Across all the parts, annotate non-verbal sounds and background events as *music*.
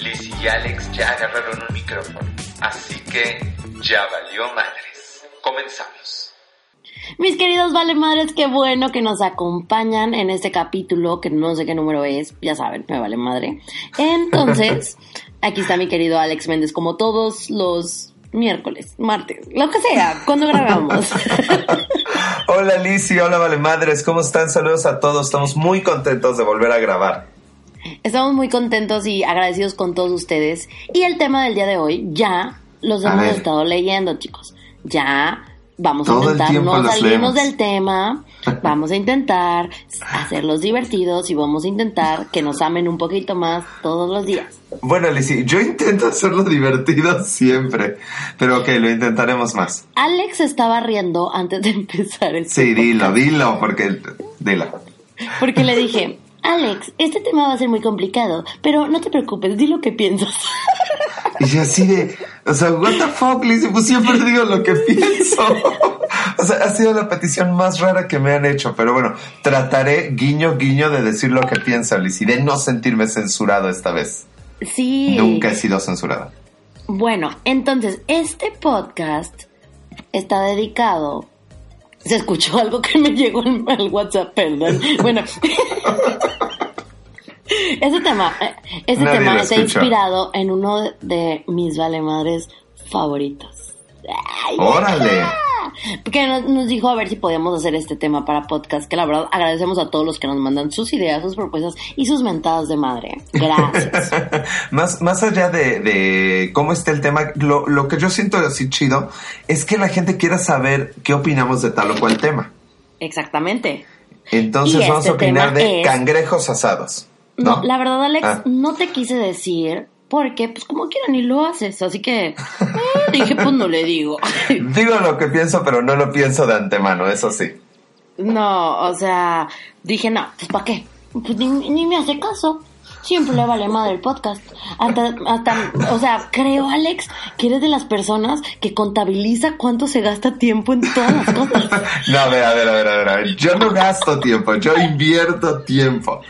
Liz y Alex ya agarraron un micrófono, así que ya valió madres. Comenzamos. Mis queridos vale madres, qué bueno que nos acompañan en este capítulo, que no sé qué número es, ya saben, me vale madre. Entonces, *laughs* aquí está mi querido Alex Méndez, como todos los miércoles, martes, lo que sea, cuando grabamos. *laughs* hola Liz y hola vale madres, ¿cómo están? Saludos a todos, estamos muy contentos de volver a grabar. Estamos muy contentos y agradecidos con todos ustedes. Y el tema del día de hoy ya los hemos estado leyendo, chicos. Ya vamos a intentar no salirnos del tema, *laughs* vamos a intentar hacerlos divertidos y vamos a intentar que nos amen un poquito más todos los días. Bueno, Alicia, yo intento hacerlo divertido siempre, pero ok, lo intentaremos más. Alex estaba riendo antes de *laughs* empezar. Este sí, dilo, dilo, porque dilo. Porque le dije, Alex, este tema va a ser muy complicado, pero no te preocupes, di lo que piensas. Y así de, o sea, what the fuck, Lizzie, pues siempre digo lo que pienso. O sea, ha sido la petición más rara que me han hecho, pero bueno, trataré guiño guiño de decir lo que pienso, Lizzie, de no sentirme censurado esta vez. Sí. Nunca he sido censurado. Bueno, entonces, este podcast está dedicado se escuchó algo que me llegó al, WhatsApp, perdón. *laughs* Bueno. ese tema, ese tema está inspirado en uno de mis valemadres favoritos. ¡Órale! Porque nos, dijo a ver si podíamos hacer este tema para podcast, que la verdad agradecemos a todos los que nos mandan sus ideas, sus propuestas y sus mentadas de madre. Gracias. *laughs* más, más allá de, cómo está el tema, lo, lo que yo siento así chido es que la gente quiera saber qué opinamos de tal o cual tema. Exactamente. Entonces vamos a este opinar de cangrejos asados. ¿no? la verdad, Alex, ah. no te quise decir porque, pues como quieran y lo haces. Así que eh, dije, pues no le digo. *laughs* digo lo que pienso, pero no lo pienso de antemano, eso sí. No, o sea, dije, no, pues ¿para qué? Pues ni, me hace caso. Siempre le vale madre el podcast. Hasta, hasta, o sea, creo, Alex, que eres de las personas que contabiliza cuánto se gasta tiempo en todas las cosas. *laughs* no, a ver, a ver, a ver, a ver. Yo no gasto tiempo, yo invierto tiempo.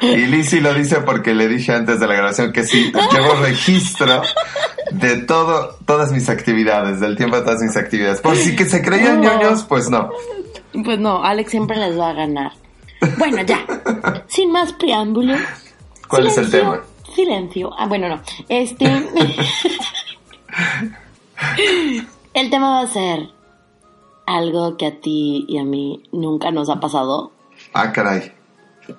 Y Lizzie lo dice porque le dije antes de la grabación que sí, llevo registro de todo, todas mis actividades, del tiempo de todas mis actividades. Por si que se creían ñoños, pues no. Pues no, Alex siempre les va a ganar. Bueno, ya, sin más preámbulo. ¿Cuál es el tema? Silencio. Ah, bueno, no. Este. *laughs* el tema va a ser algo que a ti y a mí nunca nos ha pasado. Ah, caray.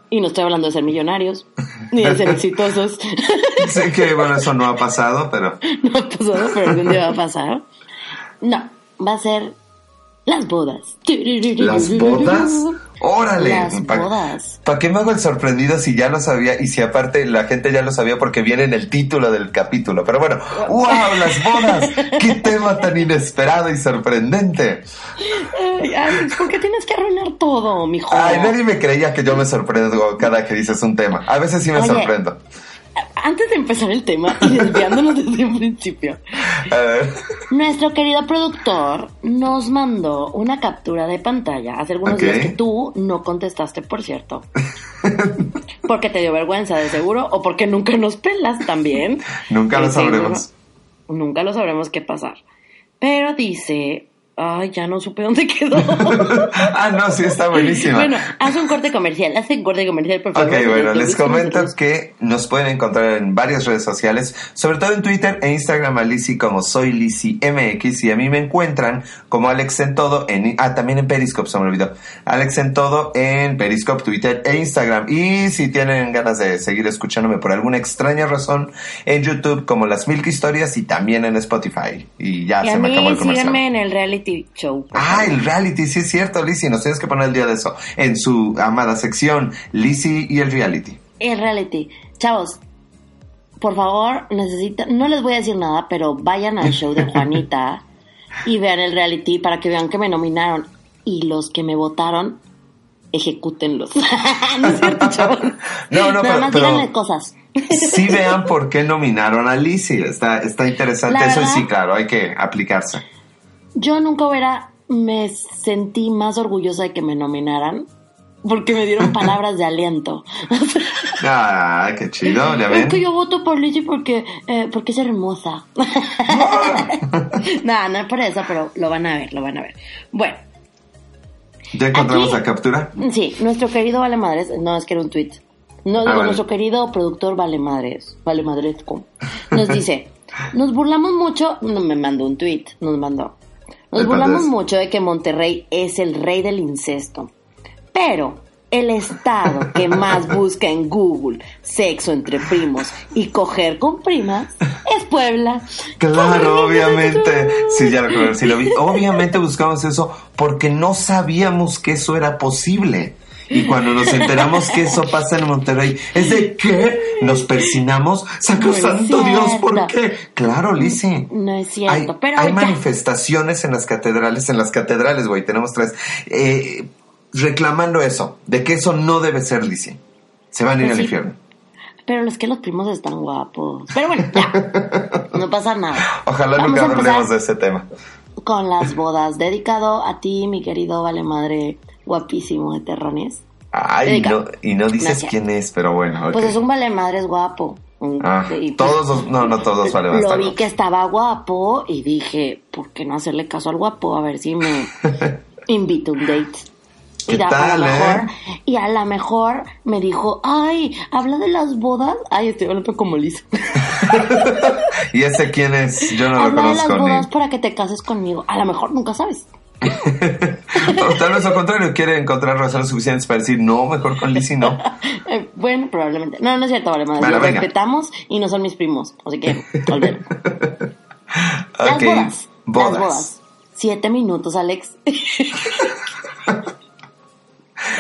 Y no estoy hablando de ser millonarios, ni de ser *laughs* exitosos. *laughs* sé que, bueno, eso no ha pasado, pero... *laughs* No ha pasado, pero algún día va a pasar. No, va a ser las bodas. ¿Las bodas? Órale. ¿Para qué me hago el sorprendido si ya lo sabía y si aparte la gente ya lo sabía porque viene en el título del capítulo? Pero bueno, ¡wow! Las bodas. *laughs* ¡Qué tema tan inesperado y sorprendente! Ay, ¿por qué tienes que arruinar todo, mijo? Ay, nadie me creía que yo me sorprendo cada que dices un tema. A veces sí me sorprendo antes de empezar el tema y desviándonos desde un principio, nuestro querido productor nos mandó una captura de pantalla hace algunos días que tú no contestaste, por cierto. Porque te dio vergüenza, de seguro, o porque nunca nos pelas también. Nunca lo sabremos. Nunca lo sabremos qué pasar. Pero dice, Ay, ya no supe dónde quedó. *laughs* ah, no, sí, está buenísima. Bueno, haz un corte comercial, haz un corte comercial, por favor. Ok, bueno, les comento que nos pueden encontrar en varias redes sociales, sobre todo en Twitter e Instagram a Lizzy como soy Lizzy MX y a mí me encuentran como Alex en todo en, ah, también en Periscope, se me olvidó. Alex en todo en Periscope, Twitter e Instagram. Y si tienen ganas de seguir escuchándome por alguna extraña razón, en YouTube como Las Milk Historias y también en Spotify. Y ya se me acabó el comercial. Síganme en el reality show. Ah, el reality, sí es cierto, Lizzie, nos tienes que poner el día de eso. En su amada sección, Lizzie y el reality. El reality. Chavos, por favor, necesitan, no les voy a decir nada, pero vayan al show de Juanita y vean el reality para que vean que me nominaron. Y los que me votaron, ejecútenlos. *laughs* no es cierto, chavos. No, no, Nada pero, más cosas. sí vean por qué nominaron a Lizzie. Está, está interesante. Eso sí, claro, hay que aplicarse. Yo nunca hubiera, me sentí más orgullosa de que me nominaran porque me dieron *laughs* palabras de aliento. ah, qué chido, ya ven. Es que yo voto por Lizzie porque, eh, porque es hermosa. *laughs* no, no es por eso, pero lo van a ver, lo van a ver. Bueno. ¿Ya encontramos la captura? Sí, nuestro querido Vale Madres, no, es que era un tweet. No, ah, nuestro querido productor Vale Madres, Vale Madresco, nos dice, nos burlamos mucho, no me mandó un tweet, nos mandó. Nos burlamos mucho de que Monterrey es el rey del incesto. Pero el estado que más *laughs* busca en Google sexo entre primos y coger con primas es Puebla. Claro, obviamente. Sí, ya lo, sí lo vi. Obviamente buscamos eso porque no sabíamos que eso era posible. Y cuando nos enteramos que eso pasa en Monterrey, es de que nos persinamos. Sacrosanto Dios, ¿por qué? Claro, Lizzie. No es cierto, hay, pero. Hay manifestaciones en las catedrales, en las catedrales, güey, tenemos tres. Eh, reclamando eso, de que eso no debe ser, Lizzie. Se van a ir pues al infierno. Pero es que los primos están guapos. Pero bueno, ya. no pasa nada. Ojalá nunca hablemos de ese tema. Con las bodas. Dedicado a ti, mi querido Vale Madre, guapísimo de Terrones. Ay, no, y no dices quién es, pero bueno. Pues es un Vale Madre, es guapo. Ah, pues, todos, no, no todos vale Lo vi que estaba guapo y dije, ¿por qué no hacerle caso al guapo? A ver si me *laughs* invito a un date. ¿Qué tal, eh? Y a lo mejor me dijo, ay, habla de las bodas. Ay, estoy hablando como liso. *laughs* ¿Y ese quién es? Yo no lo conozco. Habla de las bodas para que te cases conmigo. A lo mejor nunca sabes. O tal vez al contrario, quiere encontrar razones suficientes para decir no, mejor con Lizzie no. *laughs* Eh, bueno, probablemente. No, no es cierto, vale, más. Los respetamos y no son mis primos. Así que, olvídalo. *laughs* Las bodas. bodas. Las bodas. Siete minutos, Alex. *laughs*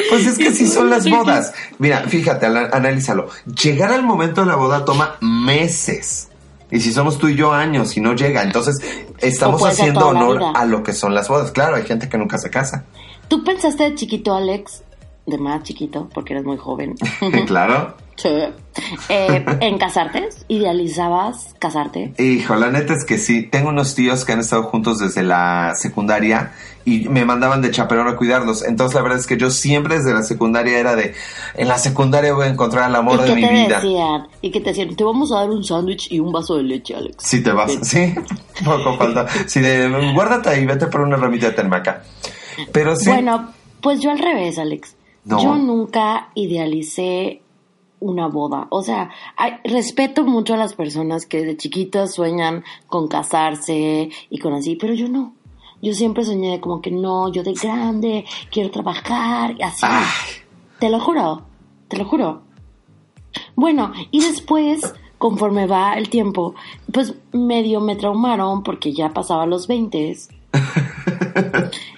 Pues es que sí son las bodas. Mira, fíjate, analízalo. Llegar al momento de la boda toma meses. Y si somos tú y yo años y no llega, entonces estamos haciendo honor a lo que son las bodas. Claro, hay gente que nunca se casa. ¿Tú pensaste de chiquito, Alex? De más chiquito, porque eres muy joven. *laughs* claro. Sí. Eh, ¿En casarte? ¿Idealizabas casarte? Hijo, la neta es que sí. Tengo unos tíos que han estado juntos desde la secundaria y me mandaban de chaperón a cuidarlos. Entonces la verdad es que yo siempre desde la secundaria era de, en la secundaria voy a encontrar el amor de mi vida. Decían? Y que te decían, te vamos a dar un sándwich y un vaso de leche, Alex. Sí, te vas, sí, *laughs* poco falta. Sí, de, guárdate ahí, vete por una ramita de termaca. Pero sí. Bueno, pues yo al revés, Alex. Yo nunca idealicé una boda. O sea, respeto mucho a las personas que de chiquitas sueñan con casarse y con así, pero yo no. Yo siempre soñé como que no, yo de grande quiero trabajar y así. Te lo juro, te lo juro. Bueno, y después, conforme va el tiempo, pues medio me traumaron porque ya pasaba los 20 *laughs*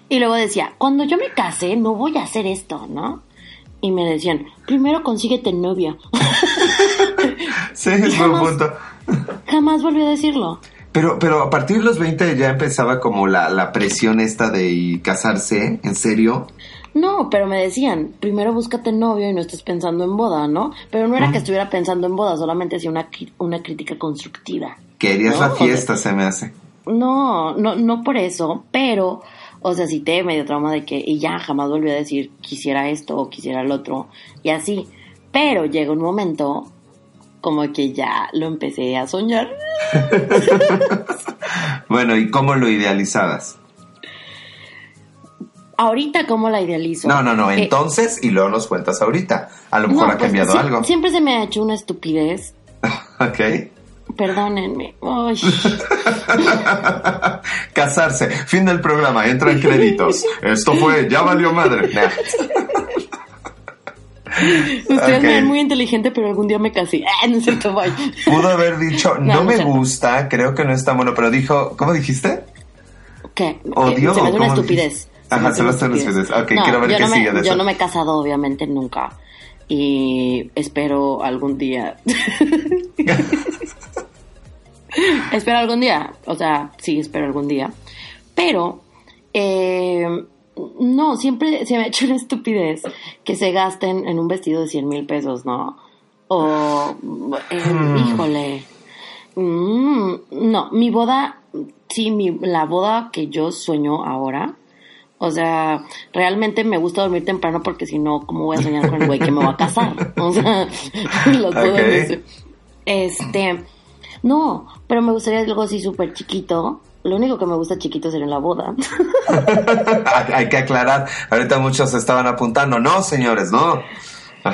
y luego decía, cuando yo me case no voy a hacer esto, ¿no? Y me decían, primero consíguete novia. *laughs* sí, es buen punto. Jamás volví a decirlo. Pero, pero a partir de los 20 ya empezaba como la, la presión esta de casarse, ¿en serio? No, pero me decían, primero búscate novio y no estés pensando en boda, ¿no? Pero no era que estuviera pensando en boda, solamente hacía una, una crítica constructiva. Querías la fiesta, se me hace. No, no, no por eso, pero, o sea, si te medio trauma de que, y ya jamás volví a decir, quisiera esto o quisiera el otro, y así. Pero llega un momento como que ya lo empecé a soñar. *laughs* bueno, ¿y cómo lo idealizabas? Ahorita, ¿cómo la idealizo? No, no, no, eh, entonces, y luego nos cuentas ahorita. A lo mejor ha pues, cambiado algo. Siempre se me ha hecho una estupidez. *laughs* ok. Perdónenme. *laughs* Casarse. Fin del programa. Entran créditos. Esto fue Ya valió madre. Ustedes me ven muy inteligente, pero algún día me casé. Ah, no sé voy. Pudo haber dicho, *laughs* no, me gusta, creo que no está bueno, pero dijo, ¿cómo dijiste? ¿Qué? Odio. Se me hace una estupidez. Ajá, se me hace una estupidez. Ok, quiero ver qué sigue de eso. Yo no me he casado, obviamente, nunca. Y espero algún día. *laughs* *laughs* espero algún día. O sea, sí, espero algún día. Pero, eh, no, siempre se me ha hecho una estupidez que se gasten en un vestido de 100 mil pesos, ¿no? O, hmm. híjole. Mm, no, mi boda, sí, mi, la boda que yo sueño ahora, O sea, realmente me gusta dormir temprano porque si no, ¿cómo voy a soñar con el güey que me va a casar? O sea, *laughs* lo puedo decir. Este, no, pero me gustaría algo así súper chiquito. Lo único que me gusta chiquito sería la boda. *laughs* Hay que aclarar, ahorita muchos estaban apuntando, no señores, no.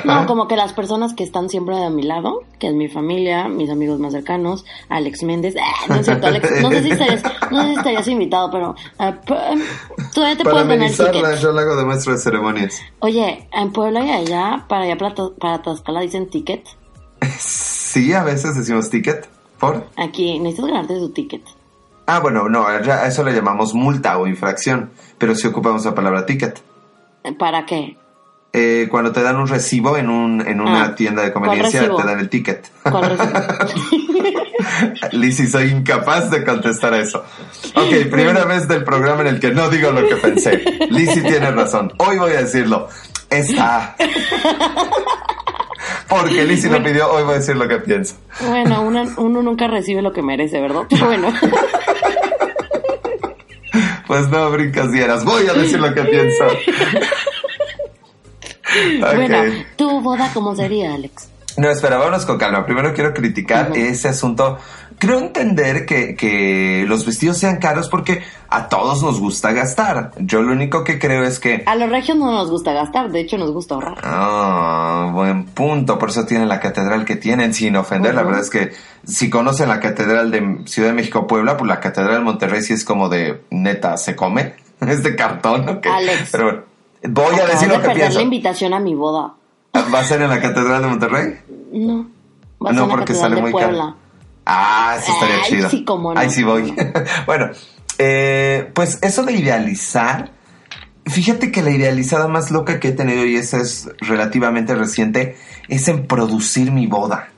No, como que las personas que están siempre a mi lado, que es mi familia, mis amigos más cercanos, Alex Méndez, ah, no es cierto, Alex, no sé si estarías, no sé si estarías invitado, pero uh, todavía te puedo ganar ticket. Yo lo hago de maestro de ceremonias. Oye, en Puebla y allá, para allá para, para Tlaxcala dicen ticket. Sí, a veces decimos ticket. ¿Por? Aquí, necesitas ganarte tu ticket. Ah, bueno, no, a eso le llamamos multa o infracción, pero si ocupamos la palabra ticket. ¿Para qué? Eh, cuando te dan un recibo en, un, en una ah, tienda de conveniencia, te dan el ticket. *laughs* Lizzy, soy incapaz de contestar a eso. Ok, primera vez del programa en el que no digo lo que pensé. Lizzy tiene razón. Hoy voy a decirlo. Está. *laughs* Porque Lizzy lo pidió, hoy voy a decir lo que pienso. Bueno, uno, uno nunca recibe lo que merece, ¿verdad? Pero bueno. *laughs* Pues no, brincas dieras. Voy a decir lo que pienso. *laughs* Bueno, ¿tu boda cómo sería, Alex? No, espera, vámonos con calma. Primero quiero criticar ese asunto. Creo entender que, que, los vestidos sean caros porque a todos nos gusta gastar. Yo lo único que creo es que... A los regios no nos gusta gastar, de hecho nos gusta ahorrar. Ah, buen punto. Por eso tienen la catedral que tienen, sin ofender. La verdad es que si conocen la catedral de Ciudad de México Puebla, pues la catedral de Monterrey sí es como de neta, se come. *laughs* Es de cartón, ¿ok? Alex. Pero Voy a decir lo que pienso. la invitación a mi boda. ¿Va a ser en la Catedral de Monterrey? No. Va a ser en la porque Catedral sale muy caro. Ah, sí estaría Ay, chido. Sí, cómo no. Ahí sí voy. *laughs* bueno, eh, pues eso de idealizar. Fíjate que la idealizada más loca que he tenido, y esa es relativamente reciente, es en producir mi boda.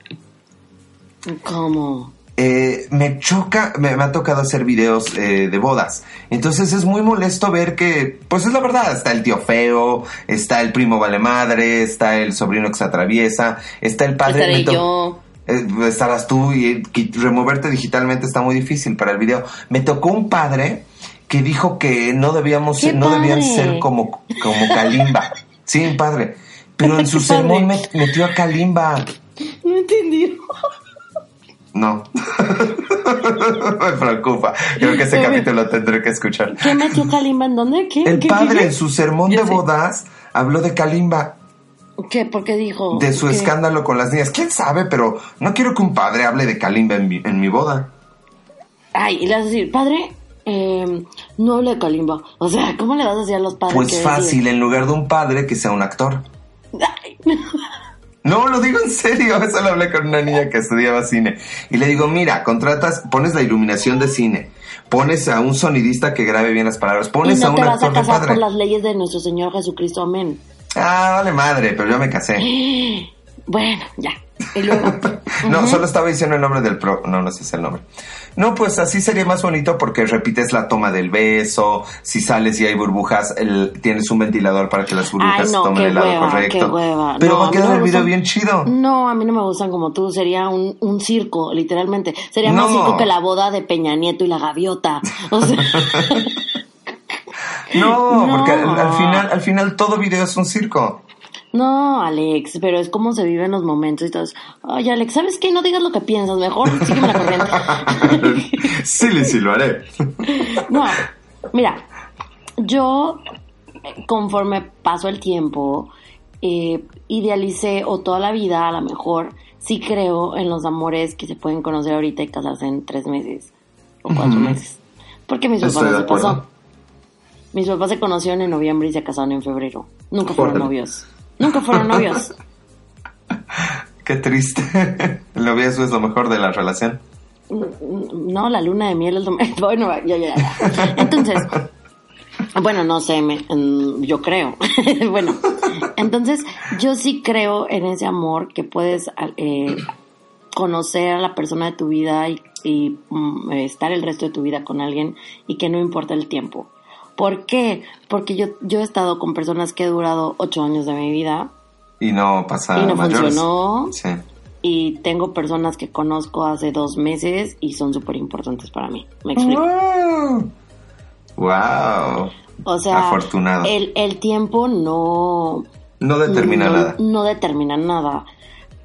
¿Cómo? Eh, me choca, me, ha tocado hacer videos eh, de bodas. Entonces es muy molesto ver que, pues es la verdad, está el tío feo, está el primo vale madre, está el sobrino que se atraviesa, está el padre. Estaré yo. Eh, estarás tú y, removerte digitalmente está muy difícil para el video. Me tocó un padre que dijo que no debíamos, no debían ser como, como Kalimba. sí, padre. Pero en su sermón metió a Kalimba. No entendí. No. *laughs* Me preocupa. Creo que ese capítulo tendré que escuchar. ¿Qué metió Kalimba en dónde? ¿Qué? El padre en su sermón de bodas habló de Kalimba. ¿Qué? ¿Por qué dijo? De su escándalo con las niñas. ¿Quién sabe? Pero no quiero que un padre hable de Kalimba en mi, en mi boda. Ay, y le vas a decir, padre, eh, no hable de Kalimba. O sea, ¿cómo le vas a decir a los padres? Pues fácil, en lugar de un padre, que sea un actor. Ay. No, lo digo en serio. *laughs* Eso lo hablé con una niña que estudiaba cine. Y le digo, mira, contratas, pones la iluminación de cine, pones a un sonidista que grabe bien las palabras, pones a un te vas a casar por las leyes de nuestro Señor Jesucristo. Amén. Ah, vale madre, pero yo me casé. *gasps* Bueno, ya. Y luego. *laughs* no, solo estaba diciendo el nombre del pro. No, no sé si es el nombre. No, pues así sería más bonito porque repites la toma del beso, si sales y hay burbujas, el, tienes un ventilador para que las burbujas tomen el lado correcto. Pero va a quedar el video bien chido. No, a mí no me gustan como tú, sería un, un circo, literalmente. Sería más circo que la boda de Peña Nieto y la gaviota. O sea... *laughs* no, porque al, final, al final todo video es un circo. No, Alex, pero es como se viven los momentos y todo. Oye, Alex, ¿sabes qué? No digas lo que piensas, mejor sígueme la corriente. *laughs* sí, sí, lo haré. no, mira, yo, conforme pasó el tiempo, eh, idealicé, o toda la vida a lo mejor, sí creo en los amores que se pueden conocer ahorita y casarse en tres meses o cuatro meses. Porque mis papás se pasó. Mis papás se conocieron en noviembre y se casaron en febrero. Nunca fueron novios. Nunca fueron novios. *laughs* Qué triste. El noviazgo es lo mejor de la relación. No, la luna de miel es lo mejor. *laughs* Bueno, ya, ya, ya. Entonces, bueno, no sé, yo creo. *laughs* bueno, entonces yo sí creo en ese amor que puedes eh, conocer a la persona de tu vida y, mm, estar el resto de tu vida con alguien y que no importa el tiempo. ¿Por qué? Porque yo, yo he estado con personas que he durado ocho años de mi vida. Y no pasa Y no funcionó. Sí. Y tengo personas que conozco hace dos meses y son súper importantes para mí. ¿Me explico? Wow. O sea, Afortunado. El, el tiempo no... No determina nada. No determina nada.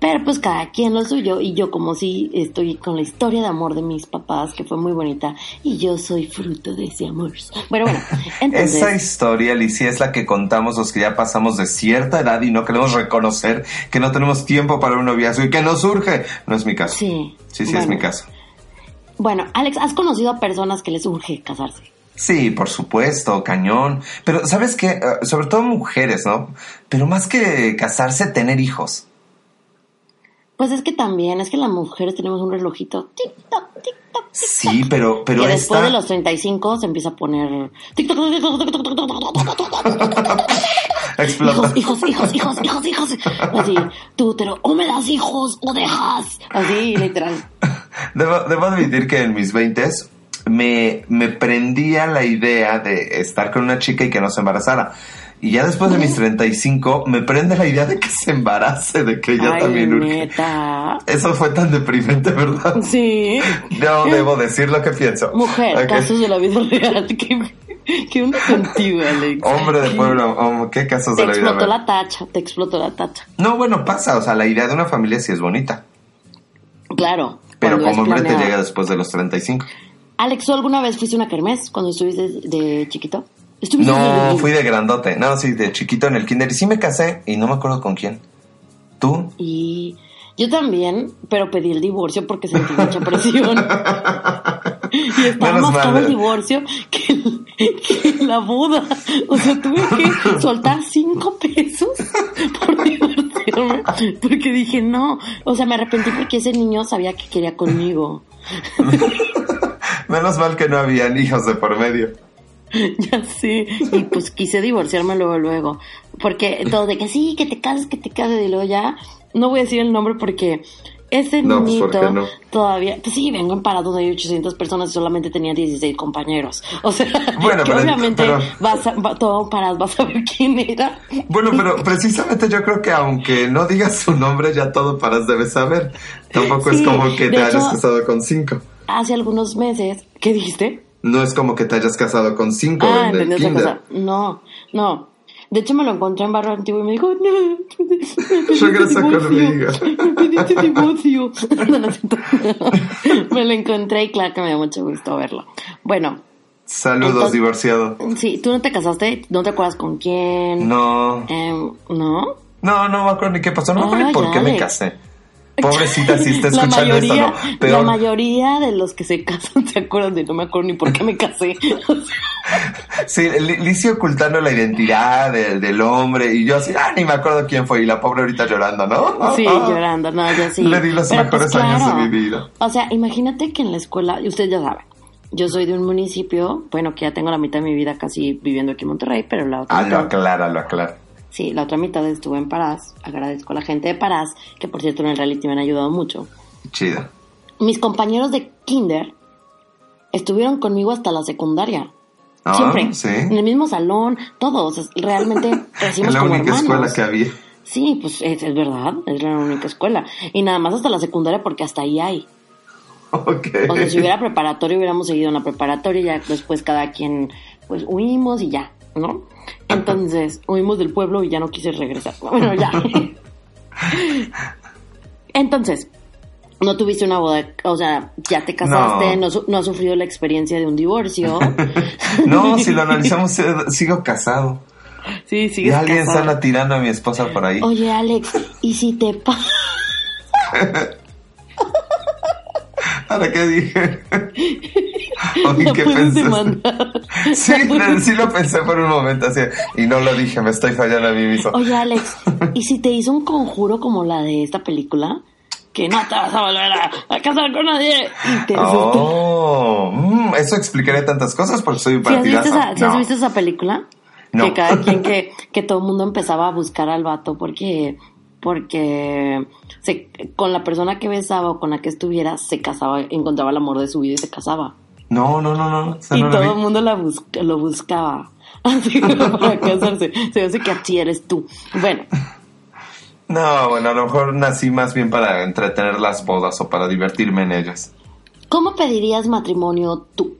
Pero pues cada quien lo suyo y yo como si estoy con la historia de amor de mis papás que fue muy bonita y yo soy fruto de ese amor. Bueno, bueno, *laughs* entonces... Esa historia, Alicia, es la que contamos los que ya pasamos de cierta edad y no queremos reconocer que no tenemos tiempo para un noviazgo y que no surge. No es mi caso. Sí. Sí, sí, es mi caso. Bueno, Alex, ¿has conocido a personas que les urge casarse? Sí, por supuesto, cañón. Pero, ¿sabes qué? Eh, sobre todo mujeres, ¿no? Pero más que casarse, tener hijos. Pues es que también, es que las mujeres tenemos un relojito. Tic-toc, Sí, pero, pero y después de los 35 se empieza a poner... Explota. Hijos, hijos, hijos, hijos, hijos, hijos. Así, tú, pero o me das hijos o dejas. Así, literal. Debo, debo admitir que en mis 20 me, me prendía la idea de estar con una chica y que no se embarazara. Y ya después de mis 35 me prende la idea de que se embarace, de que ella también urge. Eso fue tan deprimente, ¿verdad? Sí. No debo decir lo que pienso. Mujer, casos de la vida real. ¿Qué, qué onda contigo, Alex? Hombre de pueblo, ¿qué casos de la vida real? Te explotó la tacha, te explotó la tacha. No, bueno, pasa. O sea, la idea de una familia sí es bonita. Claro. Pero como hombre te llega después de los 35. Alex, ¿tú alguna vez fuiste a una kermés cuando estuviste de chiquito? No, fui de grandote. No, sí, de chiquito en el kinder. Y sí me casé y no me acuerdo con quién. ¿Tú? Y yo también, pero pedí el divorcio porque sentí mucha presión. *laughs* y estaba más caro el divorcio que, la boda. O sea, tuve que soltar cinco pesos por divorciarme. Porque dije, no. O sea, me arrepentí porque ese niño sabía que quería conmigo. *laughs* Menos mal que no había hijos de por medio. *laughs* ya sí. Y pues quise divorciarme luego, luego. Porque todo de que sí, que te cases, que te cases. Y luego ya, no voy a decir el nombre porque ese pues, niñito todavía, pues sí, vengo en parado de 800 personas y solamente tenía 16 compañeros. O sea, *laughs* bueno, obviamente vas a, todo parado, vas a ver quién era. Bueno, pero precisamente yo creo que aunque no digas su nombre, ya todo paras debes saber. Tampoco es como que te hayas casado con cinco. Hace algunos meses, ¿qué dijiste? No es como que te hayas casado con cinco ah, en el kinder. No, no. De hecho, me lo encontré en Barrio Antiguo y me dijo, no, regresa conmigo. Pediste divorcio. *laughs* *laughs* *laughs* me lo encontré y claro que me dio mucho gusto verlo. Bueno. Saludos, divorciado. Sí, ¿tú no te casaste? ¿No te acuerdas con quién? No. Eh, ¿No? No, no me acuerdo ni qué pasó. No me acuerdo por qué me casé. Pobrecita, si está *laughs* escuchando la mayoría, ¿no? La mayoría de los que se *laughs* casan se acuerdan de no me acuerdo ni por qué me casé. *laughs* sí, Lizzie ocultando la identidad del, hombre y yo así, ah, ni me acuerdo quién fue y la pobre ahorita llorando, ¿no? Sí, llorando, no, yo sí. Le di los pues, mejores años de mi vida. O sea, imagínate que en la escuela, y usted ya sabe, yo soy de un municipio, bueno, que ya tengo la mitad de mi vida casi viviendo aquí en Monterrey, pero la otra... Ah, lo aclara, lo aclara. Sí, la otra mitad estuve en Parás. Agradezco a la gente de Parás, que por cierto en el reality me han ayudado mucho. Chido. Mis compañeros de kinder estuvieron conmigo hasta la secundaria. Ah, Siempre. Sí. En el mismo salón, todos. Realmente *laughs* crecimos Es la única escuela que había. Sí, pues es, verdad, es la única escuela. Y nada más hasta la secundaria porque hasta ahí hay. Ok. O sea, si hubiera preparatoria, hubiéramos seguido en la preparatoria y ya después cada quien, pues huimos y ya, ¿no? Entonces, huimos del pueblo y ya no quise regresar. Bueno, ya. Entonces, no tuviste una boda, o sea, ya te casaste, no, no, has sufrido la experiencia de un divorcio. *laughs* no, si lo analizamos, sigo casado. Sí, sigues Y alguien está tirando a mi esposa por ahí. Oye, Alex, ¿y si te pasa? *laughs* ¿Para qué dije? *laughs* Oye, ¿qué pensé? *laughs* Sí, sí lo pensé por un momento así y no lo dije, me estoy fallando a mí mismo. Oye, Alex, *laughs* ¿y si te hizo un conjuro como la de esta película? Que no te vas a volver a, casar con nadie. Y te oh, mm, eso explicaría tantas cosas porque soy un partidazo. ¿Sí has visto esa, película? Que cada quien, que, que todo el mundo empezaba a buscar al vato porque porque se, con la persona que besaba o con la que estuviera se casaba, encontraba el amor de su vida y se casaba. No, no, no, no. y todo el mundo la lo buscaba. *laughs* Así para *laughs* casarse. Se hace que así eres tú. Bueno. No, bueno, a lo mejor nací más bien para entretener las bodas o para divertirme en ellas. ¿Cómo pedirías matrimonio tú?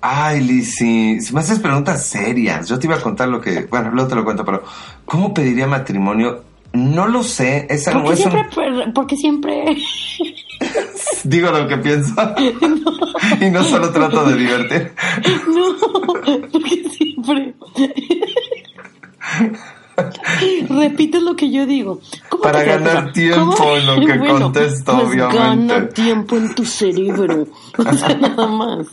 Ay, Lizzy, si me haces preguntas serias, yo te iba a contar lo que, bueno, luego te lo cuento, pero ¿cómo pediría matrimonio? No lo sé, esa no es siempre, Porque siempre... *laughs* Digo lo que pienso. *laughs* y no solo trato de divertir. *laughs* No, porque siempre... *laughs* Repite lo que yo digo. Para ganar tiempo en lo que *laughs* contesto, pues obviamente. Gana tiempo en tu cerebro. *laughs* nada más.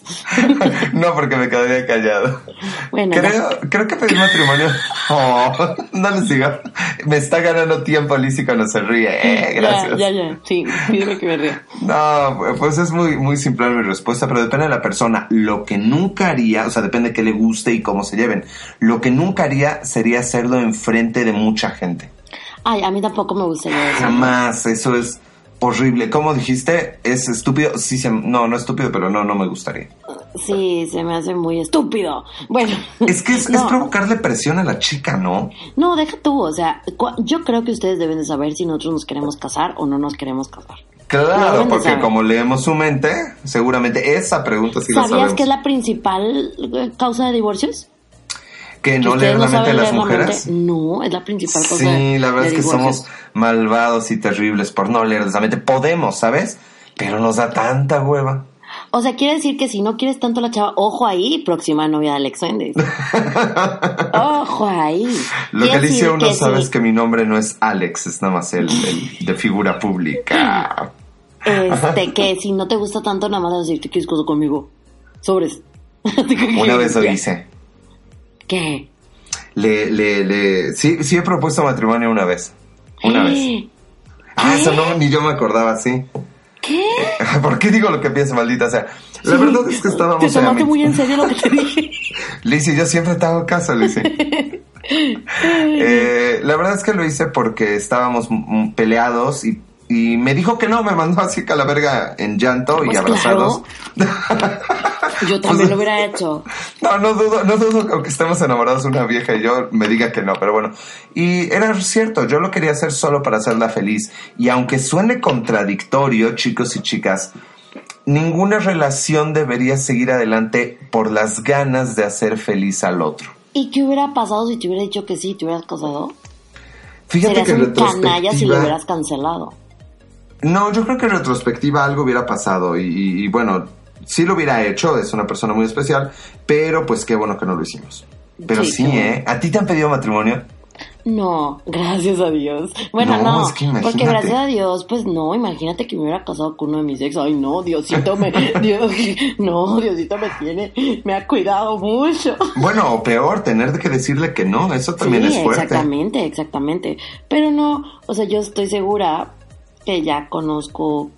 no, porque me quedaría callado. Bueno, creo, creo que pedir matrimonio. Oh, no le siga. Me está ganando tiempo Lizzie cuando se ríe. Eh, gracias. Ya, ya, ya. Sí, pídeme que me ría. No, pues es muy, muy simple mi respuesta, pero depende de la persona. Lo que nunca haría, o sea, depende de qué le guste y cómo se lleven. Lo que nunca haría sería hacerlo en frente de mucha gente. Ay, a mí tampoco me gustaría eso. Jamás, eso es horrible. ¿Cómo dijiste? ¿Es estúpido? Sí, se, no, no estúpido, pero no, no me gustaría. Sí, se me hace muy estúpido. Bueno. Es que es, *laughs* provocarle presión a la chica, ¿no? No, deja tú, o sea, yo creo que ustedes deben de saber si nosotros nos queremos casar o no nos queremos casar. Claro, porque como leemos su mente, seguramente esa pregunta sí la ¿Sabías que es la principal eh, causa de divorcios? Que no leer la mente de las mujeres. No, es la principal cosa. Sí, la verdad es que somos malvados y terribles por no leer la mente. Podemos, ¿sabes? Pero nos da tanta hueva. O sea, quiere decir que si no quieres tanto la chava, ojo ahí, próxima novia de Alex Méndez. *laughs* ojo ahí. Lo que dice uno, sabes que mi nombre no es Alex, es nada más el, de figura pública. Este, que *laughs* si no te gusta tanto, nada más decirte que es cosa conmigo. Sobres. *laughs* Una vez lo hice. ¿Qué? Le, le, le, sí, sí he propuesto matrimonio una vez. Una vez. Ah, eso no, ni yo me acordaba, sí. ¿Qué? *laughs* ¿Por qué digo lo que pienso, maldita sea? La verdad es que estábamos... Te tomaste muy en serio lo que te dije. *laughs* Lizzie, yo siempre te hago caso, Lizzie. *laughs* eh, la verdad es que lo hice porque estábamos peleados y y me dijo que no, me mandó así a la verga en llanto y pues abrazados. *laughs* Yo también lo hubiera hecho. No, no dudo, no dudo que estemos enamorados una vieja y yo me diga que no, pero bueno. Y era cierto, yo lo quería hacer solo para hacerla feliz. Y aunque suene contradictorio, chicos y chicas, ninguna relación debería seguir adelante por las ganas de hacer feliz al otro. ¿Y qué hubiera pasado si te hubiera dicho que sí, te hubieras casado? Fíjate Serías que un canalla si lo hubieras cancelado. No, yo creo que en retrospectiva algo hubiera pasado y, bueno, sí lo hubiera hecho, es una persona muy especial, pero pues qué bueno que no lo hicimos. Pero sí, ¿eh? ¿A ti te han pedido matrimonio? No, gracias a Dios. Bueno, no, porque gracias a Dios, pues no, imagínate que me hubiera casado con uno de mis ex. Ay, no, Diosito me, *laughs* Dios, no, Diosito me tiene, me ha cuidado mucho. Bueno, o peor, tener que decirle que no, eso también es fuerte. Exactamente, exactamente. Pero no, o sea, yo estoy segura, que ya conozco,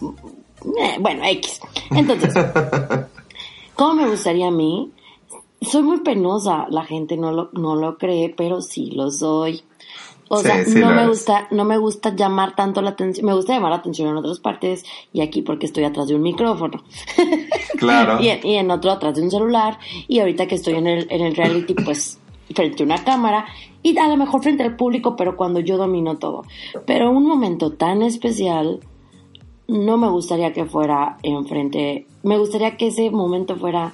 eh, bueno, X. Entonces, *laughs* ¿cómo me gustaría a mí? Soy muy penosa, la gente no lo, no lo cree, pero sí lo soy. O sea, no me gusta, no me gusta llamar tanto la atención, me gusta llamar la atención en otras partes y aquí porque estoy atrás de un micrófono. Claro. *laughs* y, y, en otro atrás de un celular y ahorita que estoy en el, en el reality, pues frente a una cámara y a lo mejor frente al público, pero cuando yo domino todo. Pero un momento tan especial, no me gustaría que fuera enfrente, me gustaría que ese momento fuera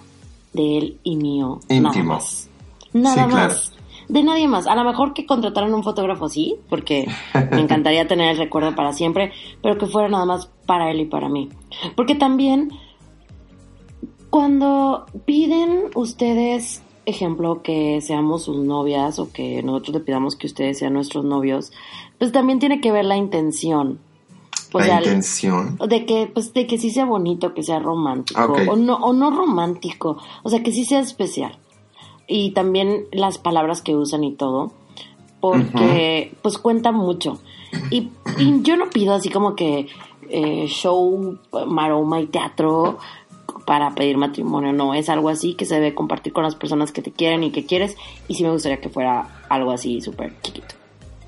de él y mío. Íntimo. Nada más. Nada más. De nadie más. A lo mejor que contrataran un fotógrafo así, porque *laughs* me encantaría tener el recuerdo para siempre, pero que fuera nada más para él y para mí. Porque también, cuando piden ustedes ejemplo, que seamos sus novias o que nosotros le pidamos que ustedes sean nuestros novios, pues también tiene que ver la intención. la intención. De que, pues, de que sí sea bonito, que sea romántico. O, no, o no romántico. O sea, que sí sea especial. Y también las palabras que usan y todo. Porque, pues, cuenta mucho. Y, yo no pido así como que eh, show, maroma y teatro para pedir matrimonio, no, es algo así que se debe compartir con las personas que te quieren y que quieres y sí me gustaría que fuera algo así súper chiquito.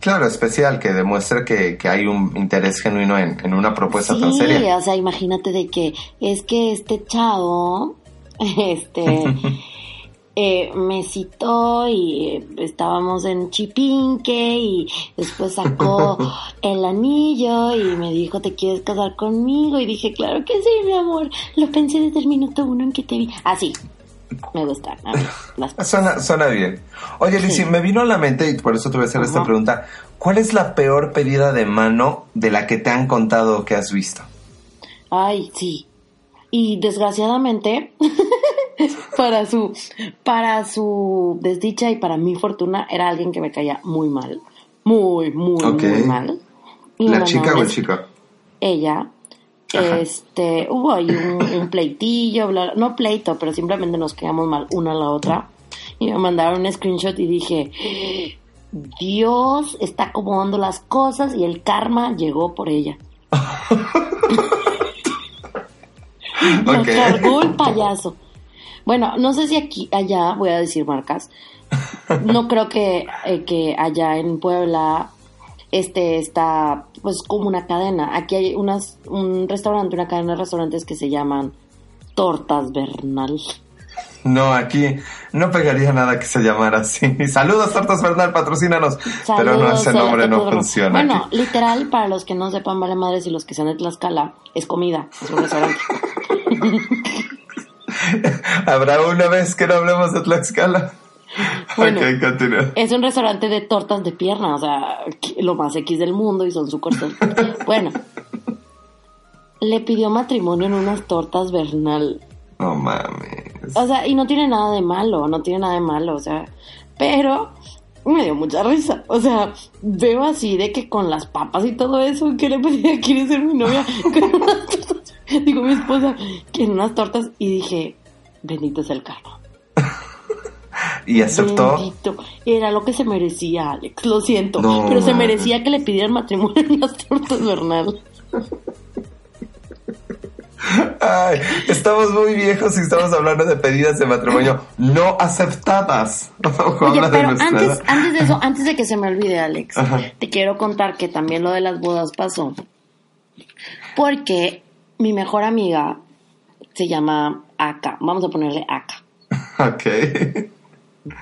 Claro, especial, que demuestre que, hay un interés genuino en, una propuesta tan seria. Sí, o sea, imagínate de que es que este chavo, *laughs* este, *laughs* eh, me citó y eh, estábamos en Chipinque y después sacó *laughs* el anillo y me dijo, ¿te quieres casar conmigo? Y dije, claro que sí, mi amor. Lo pensé desde el minuto uno en que te vi. Así. Me gustan. *laughs* suena, suena bien. Oye, Lizzie, me vino a la mente, y por eso te voy a hacer esta pregunta. ¿Cuál es la peor pedida de mano de la que te han contado que has visto? Ay, sí. Y desgraciadamente, *laughs* para su, para su desdicha y para mi fortuna, era alguien que me caía muy mal. Muy, muy, muy mal. ¿La chica o el chico? Ella. Este, hubo ahí un, pleitillo, no pleito, pero simplemente nos quedamos mal una a la otra. Y me mandaron un screenshot y dije, Dios está acomodando las cosas y el karma llegó por ella. *laughs* Me cargó el payaso. Bueno, no sé si aquí, allá, voy a decir marcas. No *laughs* creo que, eh, que allá en Puebla este está pues como una cadena. Aquí hay unas, un restaurante, una cadena de restaurantes que se llaman Tortas Bernal. No, aquí no pegaría nada que se llamara así. *laughs* Saludos, Tortas Bernal, patrocínanos. Pero no, ese nombre no funciona. Bueno, literal, para los que no sepan, vale madres y los que sean de Tlaxcala, es comida, es un restaurante. *laughs* Habrá una vez que no hablemos de Tlaxcala. *laughs* Bueno, es un restaurante de tortas de pierna, o sea, lo más X del mundo y son su corte. bueno, le pidió matrimonio en unas tortas Bernal. No mames. O sea, y no tiene nada de malo, no tiene nada de malo, o sea, pero me dio mucha risa. O sea, veo así de que con las papas y todo eso, que le pedía, quiere ser mi novia, *laughs* Digo, mi esposa, que en unas tortas, y dije, bendito es el karma. *laughs* ¿Y aceptó? Bendito. Era lo que se merecía, Alex, lo siento. pero se merecía que le pidieran matrimonio *laughs* en las tortas, Bernal. Ay, estamos muy viejos y estamos hablando de pedidas de matrimonio no aceptadas. *laughs* Oye, pero antes, antes de eso, antes de que se me olvide, Alex, te quiero contar que también lo de las bodas pasó. Porque mi mejor amiga se llama Aka. Vamos a ponerle Aka. *laughs* Ok.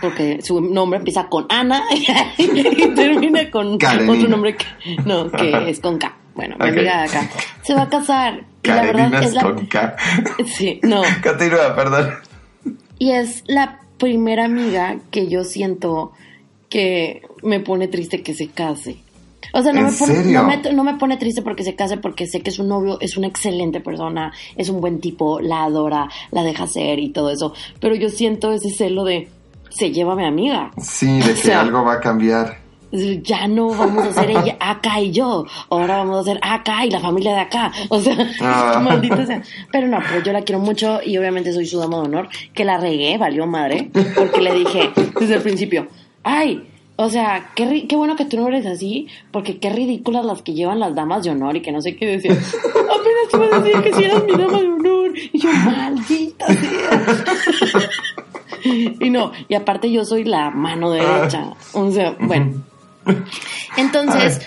Porque su nombre empieza con Ana *laughs* y termina con otro nombre que, no, que es con K. Bueno, mi amiga Aka se va a casar. Y la verdad es la... con K. *laughs* Sí, no. *laughs* Continúa, perdón. Y es la primera amiga que yo siento que me pone triste que se case. O sea, no me, pone, no, me, pone triste porque se case, porque sé que su novio es una excelente persona, es un buen tipo, la adora, la deja ser y todo eso. Pero yo siento ese celo de, se lleva a mi amiga. Sí, de *laughs* que algo va a cambiar. Ya no vamos a ser ella, acá y yo. Ahora vamos a ser acá y la familia de acá. O sea, ah. *laughs* maldita sea. Pero no, pues yo la quiero mucho y obviamente soy su dama de honor. Que la regué, valió madre. Porque le dije desde el principio, ay, o sea, qué, qué bueno que tú no eres así, porque qué ridículas las que llevan las damas de honor y que no sé qué decir. Apenas te iba a decir que si eras mi dama de honor. Y yo, maldita sea. *laughs* y no, y aparte yo soy la mano derecha. O sea, bueno. Entonces,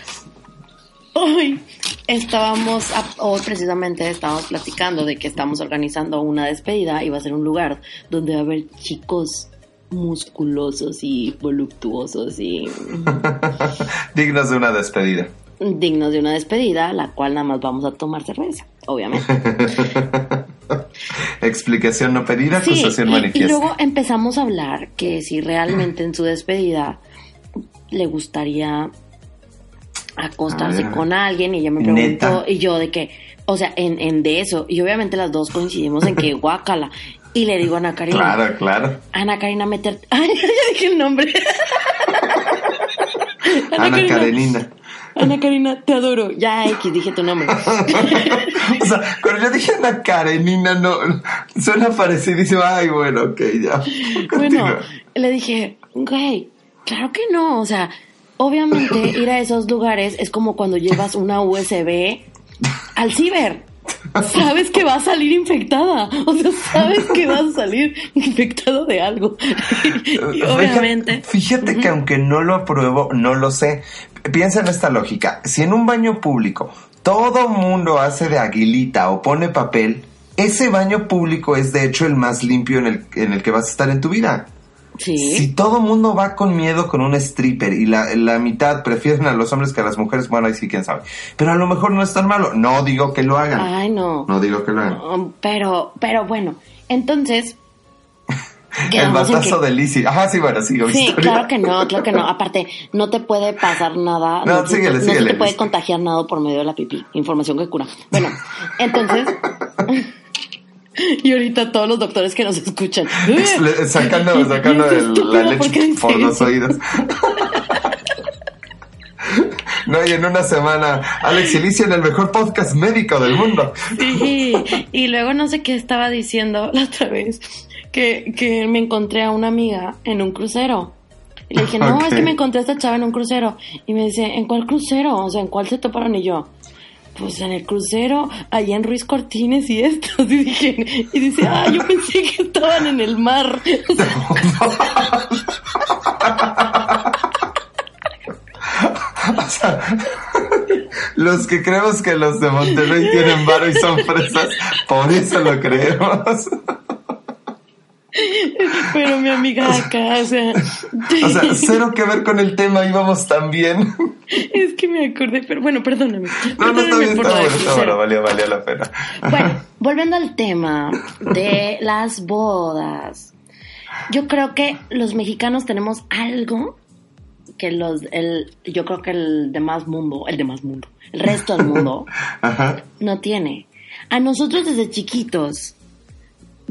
hoy estábamos, hoy precisamente estábamos platicando de que estamos organizando una despedida y va a ser un lugar donde va a haber chicos musculosos y voluptuosos y... *laughs* Dignos de una despedida. Dignos de una despedida, la cual nada más vamos a tomar cerveza, obviamente. *laughs* Explicación no pedida, acusación manifiesta. Y luego empezamos a hablar que si realmente *clears throat* en su despedida le gustaría acostarse con alguien y ella me preguntó y yo de que, o sea, en, en de eso, y obviamente las dos coincidimos en que *laughs* guácala. Y le digo a Ana Karina. Claro, claro. Ana Karina meterte. *laughs* Ay, ya dije el nombre. *laughs* Ana, Karenina. Ana Karina, te adoro. Ya, X, dije tu nombre. o sea, cuando yo dije Ana Karenina, no, suena parecidísimo. Ay, bueno, ok, ya. Bueno, le dije, güey, claro que no. O sea, obviamente ir a esos lugares es como cuando llevas una USB al ciber sabes que va a salir infectada. O sea, sabes que vas a salir infectado de algo. *laughs* y obviamente. Fíjate, que aunque no lo apruebo, no lo sé. Piensa en esta lógica. Si en un baño público todo mundo hace de aguilita o pone papel, ese baño público es de hecho el más limpio en el, en el que vas a estar en tu vida. Si todo mundo va con miedo con un stripper y la, la, mitad prefieren a los hombres que a las mujeres, bueno, ahí sí, quién sabe. Pero a lo mejor no es tan malo. No digo que lo hagan. Ay, no. No digo que lo hagan. pero, pero bueno, entonces, *laughs* el batazo de Lizzie. Ajá, sí, bueno, sigo. Sí, claro que no, claro que no. Aparte, no te puede pasar nada. No, síguele, no, síguele. No te puede contagiar nada por medio de la pipí. Información que cura. Bueno, entonces. *laughs* *laughs* Y ahorita todos los doctores que nos escuchan. sacando, *laughs* sacando la leche por los oídos. *laughs* No, y en una semana, Alex Ilicia en el mejor podcast médico del mundo. Sí, y luego no sé qué estaba diciendo la otra vez, que, que me encontré a una amiga en un crucero. Y le dije, no, es que me encontré a esta chava en un crucero. Y me dice, ¿en cuál crucero? O sea, ¿en cuál se toparon? Y yo, pues en el crucero, allá en Ruiz Cortines y estos. *laughs* Y dije, y dice, ah, yo pensé que estaban en el mar. *laughs* *laughs* Sea, los que creemos que los de Monterrey tienen varo y son fresas, por eso lo creemos. *laughs* Pero mi amiga acá, o sea... O sea, cero que ver con el tema, íbamos tan bien. *laughs* Es que me acordé, pero bueno, perdóname. No, no, está bien, está bueno, está bueno, valía, valía la pena. Bueno, *laughs* volviendo al tema de las bodas. Yo creo que los mexicanos tenemos algo que los, el, yo creo que el demás mundo, el demás mundo, el resto del mundo, no tiene. A nosotros desde chiquitos,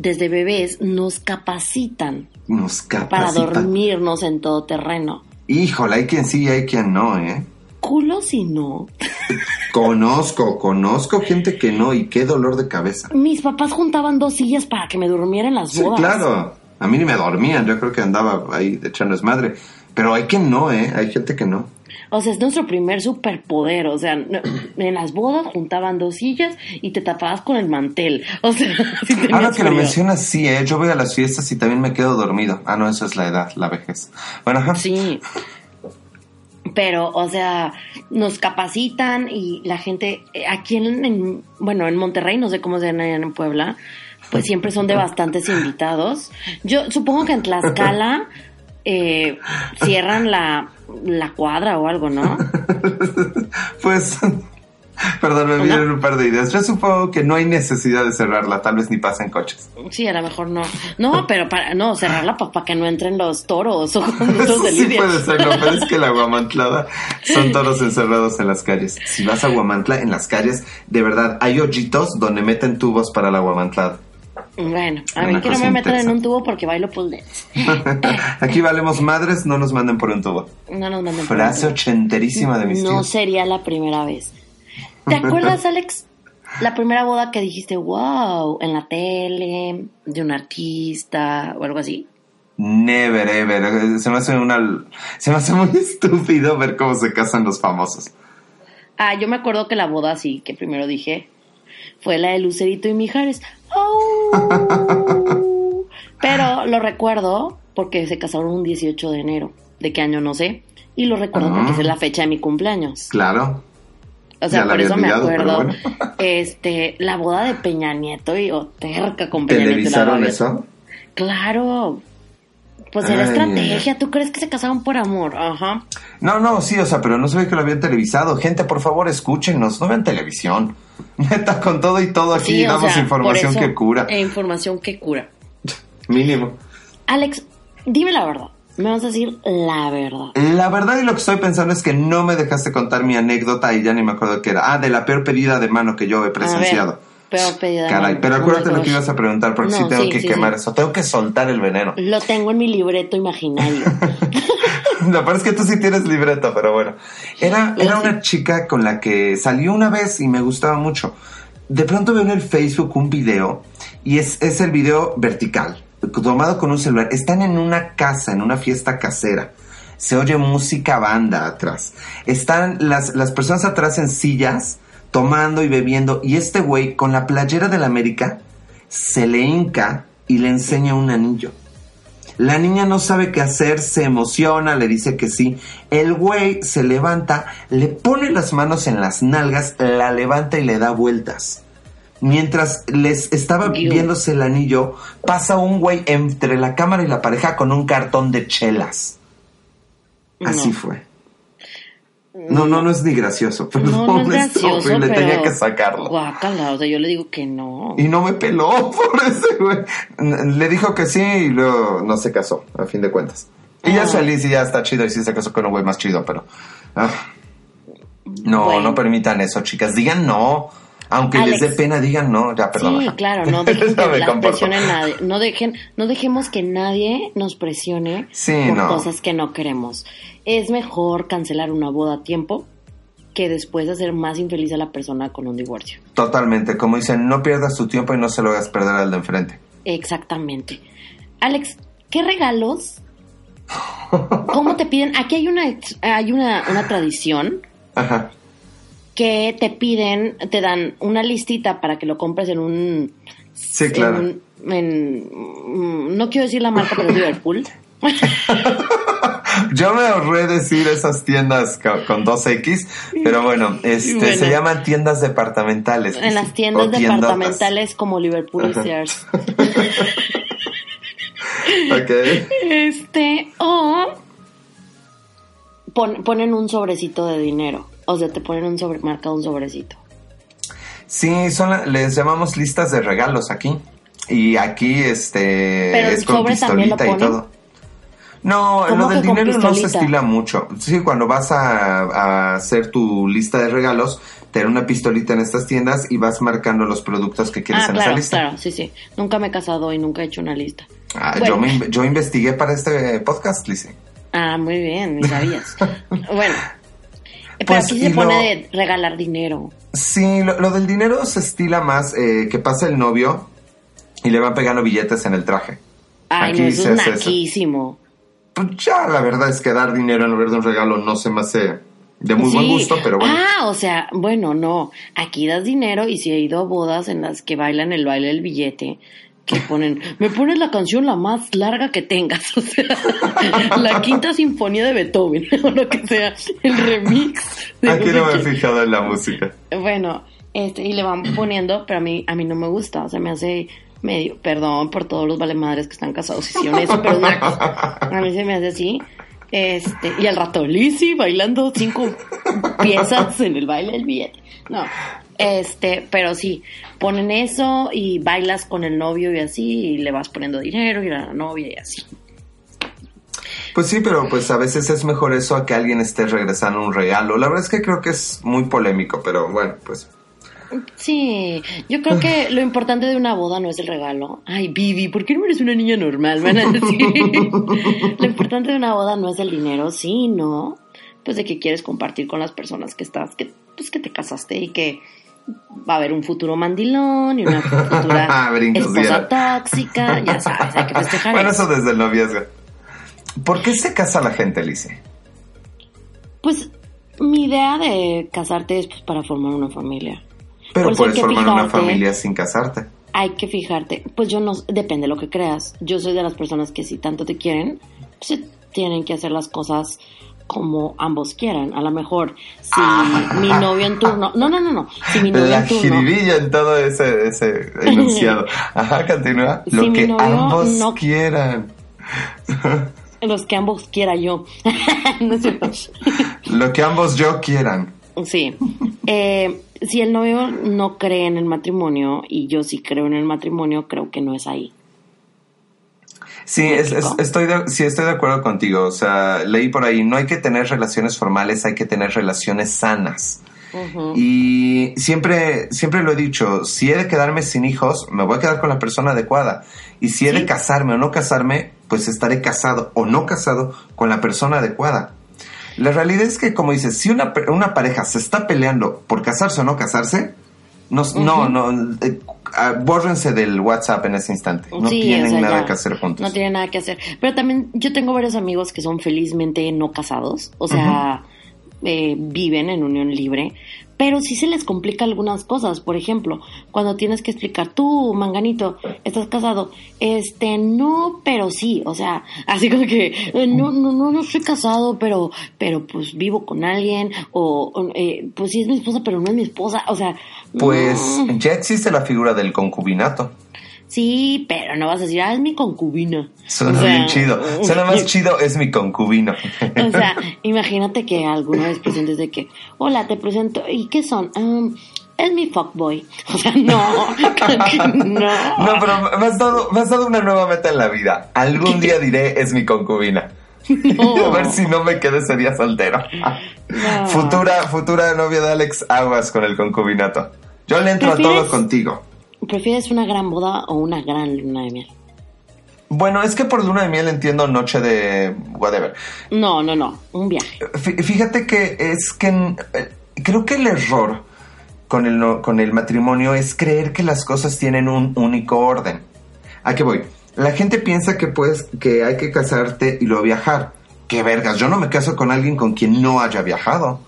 desde bebés, nos capacitan. Nos capacitan. Para dormirnos en todo terreno. Híjole, hay quien sí y hay quien no, ¿eh? Culo si no. *laughs* Conozco, conozco gente que no y qué dolor de cabeza. Mis papás juntaban dos sillas para que me durmiera en las bodas. Sí, claro. A mí ni me dormían, yo creo que andaba ahí echando desmadre. Pero hay que no, ¿eh? Hay gente que no. O sea, es nuestro primer superpoder. O sea, en las bodas juntaban dos sillas y te tapabas con el mantel. O sea, *laughs* si Ahora que lo mencionas, sí, ¿eh? Yo voy a las fiestas y también me quedo dormido. Ah, no, eso es la edad, la vejez. Bueno, ajá. Sí. Pero, o sea, nos capacitan y la gente, eh, aquí en, bueno, en Monterrey, no sé cómo se llama en Puebla, pues siempre son de bastantes invitados. Yo supongo que en Tlaxcala *laughs* eh, cierran la, la cuadra o algo, ¿no? *laughs* pues, perdón, me vienen un par de ideas. Yo supongo que no hay necesidad de cerrarla, tal vez ni pasen coches. Sí, a lo mejor no. No, pero para, no, cerrarla para que no entren los toros o *laughs* *laughs* los de Sí puede ser, no, pero es que la guamantlada son toros encerrados en las calles. Si vas a Guamantla, en las calles, de verdad, hay hoyitos donde meten tubos para la guamantlada. Bueno, a mí que no me metan en un tubo porque bailo pole *laughs* Aquí valemos madres, no nos manden por un tubo. No nos manden por Frase ochenterísima de mis No sería la primera vez. ¿Te acuerdas, *laughs* Alex? La primera boda que dijiste, wow, en la tele, de un artista o algo así. Never ever. Se me hace una se me hace muy *laughs* estúpido ver cómo se casan los famosos. Ah, yo me acuerdo que la boda sí, que primero dije, fue la de Lucerito y Mijares. Oh. *laughs* Pero lo recuerdo porque se casaron un 18 de enero. ¿De qué año? No sé. Y lo recuerdo porque es la fecha de mi cumpleaños. Claro. O sea, por eso me acuerdo. *laughs* Este, la boda de Peña Nieto y Oterca con Peña ¿Televisaron eso? Claro. Pues era estrategia. ¿Tú crees que se casaron por amor? Ajá. No, no, sí, o sea, pero no se ve que lo habían televisado. Gente, por favor, escúchenos. No vean televisión. Neta, con todo y todo aquí damos información que cura. E información que cura. Mínimo. Alex, dime la verdad. Me vas a decir la verdad. La verdad y lo que estoy pensando es que no me dejaste contar mi anécdota y ya ni me acuerdo qué era. Ah, de la peor pedida de mano que yo he presenciado. Peor mano. pero acuérdate lo que ibas a preguntar porque sí tengo que quemar eso. Tengo que soltar el veneno. Lo tengo en mi libreto imaginario. *laughs* Lo peor es que tú sí tienes libreto, pero bueno. Era, era una chica con la que salió una vez y me gustaba mucho. De pronto veo en el Facebook un video y es, es el video vertical, tomado con un celular. Están en una casa, en una fiesta casera. Se oye música banda atrás. Están las, las personas atrás en sillas, tomando y bebiendo. Y este güey, con la playera del América, se le hinca y le enseña un anillo. La niña no sabe qué hacer, se emociona, le dice que sí. El güey se levanta, le pone las manos en las nalgas, la levanta y le da vueltas. Mientras les estaba viéndose el anillo, pasa un güey entre la cámara y la pareja con un cartón de chelas. Así fue. No, no, no es ni gracioso. *laughs* Perdón, no, no es gracioso, Le tenía que sacarlo. Guácala, o sea, yo le digo que no. Y no me peló *laughs* por ese güey. Le dijo que sí y luego no se casó, a fin de cuentas. Y ya ah. feliz y ya está chido y sí se casó con un güey más chido, pero... Ah. No, no permitan eso, chicas. Digan no. Aunque les dé pena, digan no, ya, perdón. Sí, claro, no *laughs* dejen que presione nadie. No, dejen, no dejemos que nadie nos presione por cosas que no queremos. Es mejor cancelar una boda a tiempo que después hacer más infeliz a la persona con un divorcio. Totalmente, como dicen, no pierdas tu tiempo y no se lo hagas perder al de enfrente. Exactamente. Alex, ¿qué regalos? *laughs* ¿Cómo te piden? Aquí hay una, hay una, una tradición Ajá que te piden, te dan una listita para que lo compres en un... Sí, claro. En, no quiero decir la marca, pero Liverpool. *laughs* Yo me ahorré decir esas tiendas con 2X, pero bueno, este se llaman tiendas departamentales. En las tiendas departamentales como Liverpool y Sears. *laughs* ok. Este, o ponen un sobrecito de dinero. O sea, te ponen un sobre, marca un sobrecito. Sí, son les llamamos listas de regalos aquí. Y aquí este es con pistolita y todo. No, lo del dinero no se estila mucho. Sí, cuando vas a, hacer tu lista de regalos, te dan una pistolita en estas tiendas y vas marcando los productos que quieres ah, en esa lista. Claro, sí, sí. Nunca me he casado y nunca he hecho una lista. Ah, yo, yo investigué para este podcast, Lizzie. Ah, muy bien, ni sabías. *laughs* bueno, pero pues, aquí se pone de regalar dinero. Sí, lo, del dinero se estila más eh, que pasa el novio y le van pegando billetes en el traje. Ay, no, eso es naquísimo. Pues ya, la verdad es que dar dinero en lugar de un regalo no se me hace de muy buen gusto, pero bueno. Ah, o sea, bueno, no. Aquí das dinero y si he ido a bodas en las que bailan el baile del billete, que ponen, me pones la canción la más larga que tengas, *laughs* o sea, la quinta sinfonía de Beethoven, *laughs* o lo que sea, el remix. Aquí no me he fijado en la música. Bueno, este, y le van poniendo, pero a mí, a mí no me gusta, o sea, me hace medio, perdón por todos los valemadres que están casados y hicieron eso, pero a mí se me hace así. Este, y al rato Lizzie bailando cinco piezas en el baile del billete. No, este, pero sí, ponen eso y bailas con el novio y así, y le vas poniendo dinero y a la novia y así. Pues sí, pero pues a veces es mejor eso a que alguien esté regresando un regalo. La verdad es que creo que es muy polémico, pero bueno, pues. Sí, yo creo que lo importante de una boda no es el regalo. Ay, Vivi, ¿por qué no eres una niña normal? Van a decir. *laughs* lo importante de una boda no es el dinero, sí, no. Pues de que quieres compartir con las personas que estás, que, pues que te casaste y que va a haber un futuro mandilón y una *laughs* futura esposa tóxica, ya sabes, hay que festejar. Bueno, eso, desde el noviazgo. ¿Por qué se casa la gente, Lice? Pues mi idea de casarte es pues, para formar una familia. Pero puedes formar una familia sin casarte. Hay que fijarte. Pues yo no, depende de lo que creas. Yo soy de las personas que si tanto te quieren, pues tienen que hacer las cosas como ambos quieran. A lo mejor, si ah. mi novio en turno. No, no, no, no. Si mi novio La en turno. en todo ese, ese enunciado. *laughs* Ajá, continúa. Lo que ambos no... quieran. Los que ambos quiera yo. *laughs* no Lo que ambos yo quieran. Sí. Eh, si el novio no cree en el matrimonio y yo sí creo en el matrimonio, creo que no es ahí. Sí, estoy de, sí, estoy de acuerdo contigo. O sea, leí por ahí, no hay que tener relaciones formales, hay que tener relaciones sanas. Y siempre, siempre lo he dicho, si he de quedarme sin hijos, me voy a quedar con la persona adecuada. Y si he de casarme o no casarme, pues estaré casado o no casado con la persona adecuada. La realidad es que, como dices, si una, una pareja se está peleando por casarse o no casarse, no, no, no, eh, Ah, bórrense del WhatsApp en ese instante. No tienen nada que hacer juntos. No tienen nada que hacer. Pero también yo tengo varios amigos que son felizmente no casados, o sea, eh, viven en unión libre, pero sí se les complica algunas cosas. Por ejemplo, cuando tienes que explicar, tú, Manganito, estás casado. Este, no, pero sí. O sea, *laughs* así como que, eh, no, no, no, no estoy casado, pero, pero pues vivo con alguien. O, eh, pues sí es mi esposa, pero no es mi esposa. O sea. Pues ya existe la figura del concubinato. Sí, pero no vas a decir, ah, es mi concubina. Suena bien chido. *laughs* Suena más *laughs* chido, es mi concubino. O sea, *laughs* imagínate que alguna vez presentes de que, hola, te presento, ¿y qué son? Um, es mi fuckboy. O sea, no, no. No, pero me has, dado, me has dado una nueva meta en la vida. Algún día diré, es mi concubina. A ver si no me quedé ese día soltero. Futura, futura novia de Alex, aguas con el concubinato. Yo le entro a todo contigo. ¿Prefieres una gran boda o una gran luna de miel? Bueno, es que por luna de miel entiendo noche de whatever. No, no, no, un viaje. Fíjate que es que eh, creo que el error con el, con el matrimonio es creer que las cosas tienen un único orden. ¿A qué voy? La gente piensa que pues que hay que casarte y luego viajar. Qué vergas, yo no me caso con alguien con quien no haya viajado.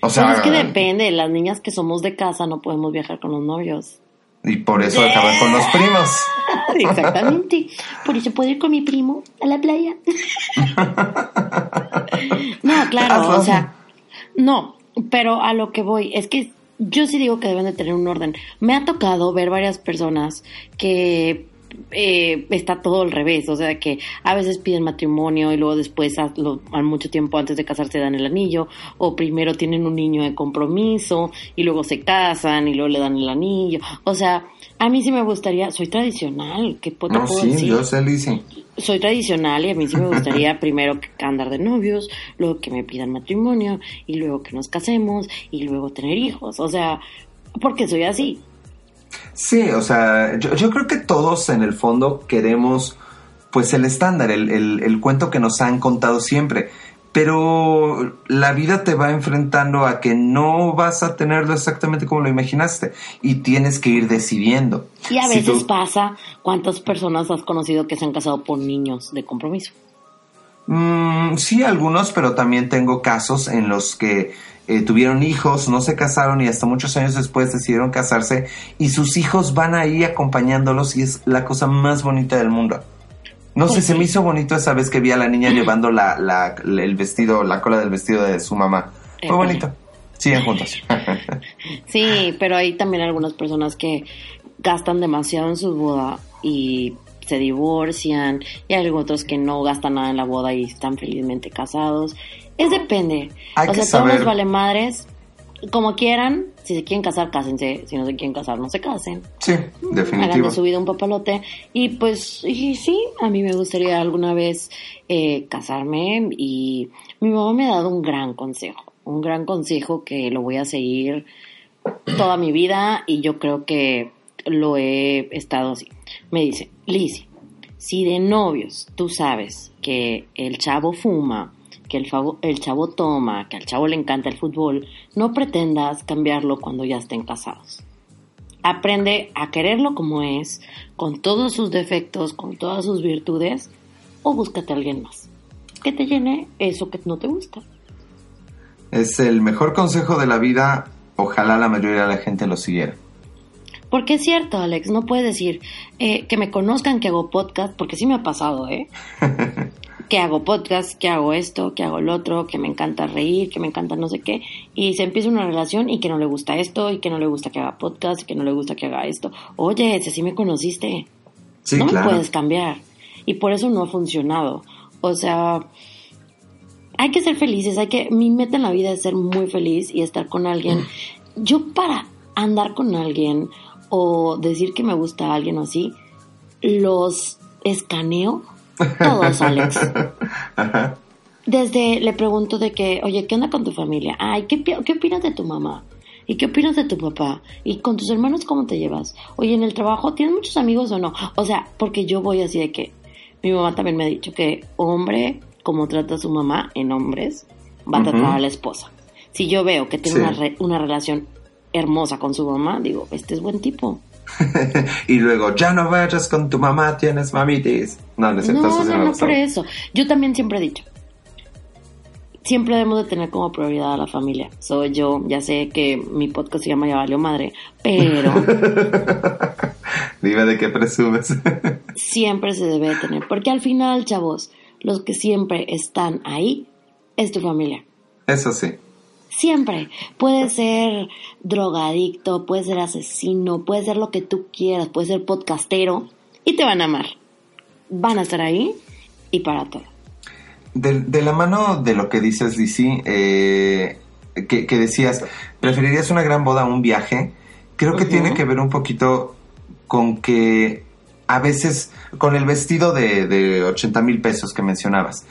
O sea, es que depende, las niñas que somos de casa no podemos viajar con los novios. Y por eso acaban con los primos. *laughs* Exactamente. Por eso puedo ir con mi primo a la playa. *laughs* no, claro, o sea, no, pero a lo que voy es que yo sí digo que deben de tener un orden. Me ha tocado ver varias personas que eh, está todo al revés, o sea que a veces piden matrimonio y luego después, al mucho tiempo antes de casarse, dan el anillo, o primero tienen un niño de compromiso y luego se casan y luego le dan el anillo. O sea, a mí sí me gustaría, soy tradicional, ¿qué puedo, no, sí, Yo sé, Soy tradicional y a mí sí me *laughs* gustaría primero andar de novios, luego que me pidan matrimonio y luego que nos casemos y luego tener hijos. O sea, porque soy así. Sí, o sea, yo, creo que todos en el fondo queremos pues el estándar, el, el, cuento que nos han contado siempre. Pero la vida te va enfrentando a que no vas a tenerlo exactamente como lo imaginaste y tienes que ir decidiendo. Y a veces pasa, ¿cuántas personas has conocido que se han casado por niños de compromiso? Mm, sí, algunos, pero también tengo casos en los que eh, tuvieron hijos, no se casaron y hasta muchos años después decidieron casarse y sus hijos van ahí acompañándolos y es la cosa más bonita del mundo. No sé, se me hizo bonito esa vez que vi a la niña llevando la, la, el vestido, la cola del vestido de su mamá. Fue bonito. Siguen juntos. *laughs* sí, pero hay también algunas personas que gastan demasiado en su boda y se divorcian y hay otros que no gastan nada en la boda y están felizmente casados es depende. o sea, todos los vale madres, como quieran, si se quieren casar, cásense. Si no se quieren casar, no se casen. Sí, definitivo. Hagan de su vida un papalote. Y pues, y sí, a mí me gustaría alguna vez eh, casarme. Y mi mamá me ha dado un gran consejo. Un gran consejo que lo voy a seguir toda mi vida. Y yo creo que lo he estado así. Me dice, Lizzie, si de novios tú sabes que el chavo fuma que el, el chavo toma, que al chavo le encanta el fútbol, no pretendas cambiarlo cuando ya estén casados. Aprende a quererlo como es, con todos sus defectos, con todas sus virtudes, o búscate a alguien más que te llene eso que no te gusta. Es el mejor consejo de la vida, ojalá la mayoría de la gente lo siguiera. Porque es cierto, Alex, no puedes decir eh, que me conozcan que hago podcast, porque sí me ha pasado, ¿eh? *laughs* que hago podcast, que hago esto, que hago el otro, que me encanta reír, que me encanta no sé qué, y se empieza una relación y que no le gusta esto, y que no le gusta que haga podcast, y que no le gusta que haga esto. Oye, si así me conociste, no me puedes cambiar. Y por eso no ha funcionado. O sea, hay que ser felices, hay que, mi meta en la vida es ser muy feliz y estar con alguien. Yo para andar con alguien o decir que me gusta a alguien o así, los escaneo todos, Alex. *laughs* Desde le pregunto de que, oye, ¿qué onda con tu familia? Ay, ¿qué, ¿qué opinas de tu mamá? ¿Y qué opinas de tu papá? ¿Y con tus hermanos cómo te llevas? Oye, en el trabajo, ¿tienes muchos amigos o no? O sea, porque yo voy así de que mi mamá también me ha dicho que hombre, como trata a su mamá en hombres, va a tratar a la esposa. Si yo veo que tiene una, una relación hermosa con su mamá, digo, este es buen tipo. *laughs* y luego, ya no vayas con tu mamá, tienes mamitis. No, no, no, no, no por eso. Yo también siempre he dicho, siempre debemos de tener como prioridad a la familia. Soy yo, ya sé que mi podcast se llama Ya Valió Madre, pero... *laughs* Dime de qué presumes. *laughs* siempre se debe de tener, porque al final, chavos, los que siempre están ahí es tu familia. Eso sí. Siempre. Puede ser drogadicto, puede ser asesino, puede ser lo que tú quieras, puede ser podcastero y te van a amar. Van a estar ahí y para todo. De, la mano de lo que dices, Lizzie, eh, que, decías, ¿preferirías una gran boda a un viaje? Creo que tiene que ver un poquito con que a veces con el vestido de, de 80 mil pesos que mencionabas.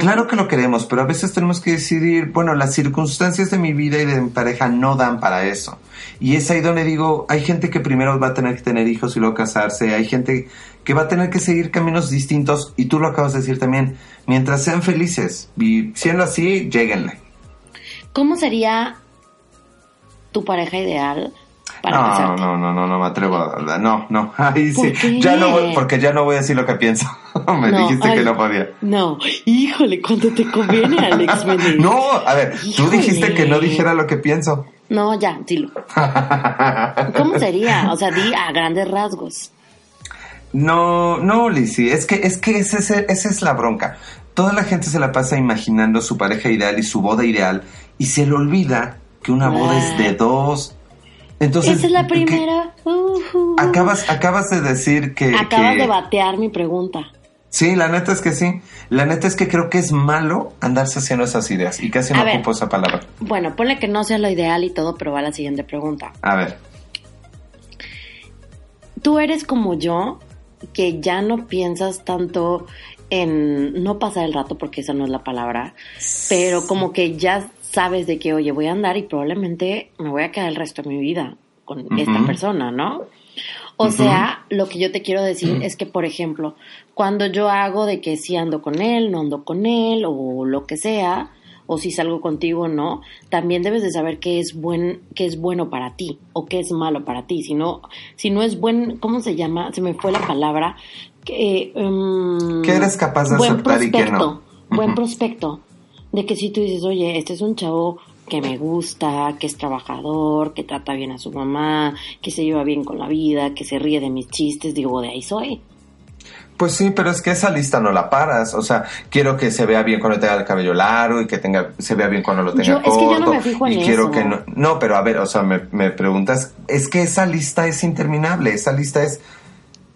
Claro que lo queremos, pero a veces tenemos que decidir, bueno, las circunstancias de mi vida y de mi pareja no dan para eso. Y es ahí donde digo, hay gente que primero va a tener que tener hijos y luego casarse, hay gente que va a tener que seguir caminos distintos y tú lo acabas de decir también, mientras sean felices y siendo así, lleguenle. ¿Cómo sería tu pareja ideal? No, no, no, no, no me atrevo a, no, no, *laughs* ahí sí, ya no porque ya no voy a decir lo que pienso. *laughs* me dijiste que no podía. No, híjole, cuando te conviene, Alex *laughs* no, a ver, tú dijiste que no dijera lo que pienso. No, ya, dilo. ¿Cómo sería? O sea, di a grandes rasgos. No, no, Lizzie, es que, es que esa es la bronca. Toda la gente se la pasa imaginando su pareja ideal y su boda ideal y se le olvida que una boda es de dos, entonces, Esa es la primera. acabas, acabas de decir que... Acabas de batear mi pregunta. Sí, la neta es que sí. La neta es que creo que es malo andarse haciendo esas ideas y casi no ocupo esa palabra. Bueno, ponle que no sea lo ideal y todo, pero va a la siguiente pregunta. A ver. Tú eres como yo, que ya no piensas tanto en no pasar el rato, porque esa no es la palabra, pero como que ya sabes de que, oye, voy a andar y probablemente me voy a quedar el resto de mi vida con esta persona, ¿no? O sea, lo que yo te quiero decir es que, por ejemplo, cuando yo hago de que si ando con él, no ando con él, o lo que sea, o si salgo contigo o no, también debes de saber qué es buen, qué es bueno para ti, o qué es malo para ti. Si no, si no es buen, ¿cómo se llama? Se me fue la palabra. Que, um, ¿Qué eres capaz de aceptar y qué no? Buen prospecto de que si tú dices, oye, este es un chavo que me gusta, que es trabajador, que trata bien a su mamá, que se lleva bien con la vida, que se ríe de mis chistes, digo, de ahí soy. Pues sí, pero es que esa lista no la paras. O sea, quiero que se vea bien cuando tenga el cabello largo y que tenga, se vea bien cuando lo tenga corto. Es que yo no me fijo en y quiero que no. No, pero a ver, o sea, me, me preguntas, es que esa lista es interminable, esa lista es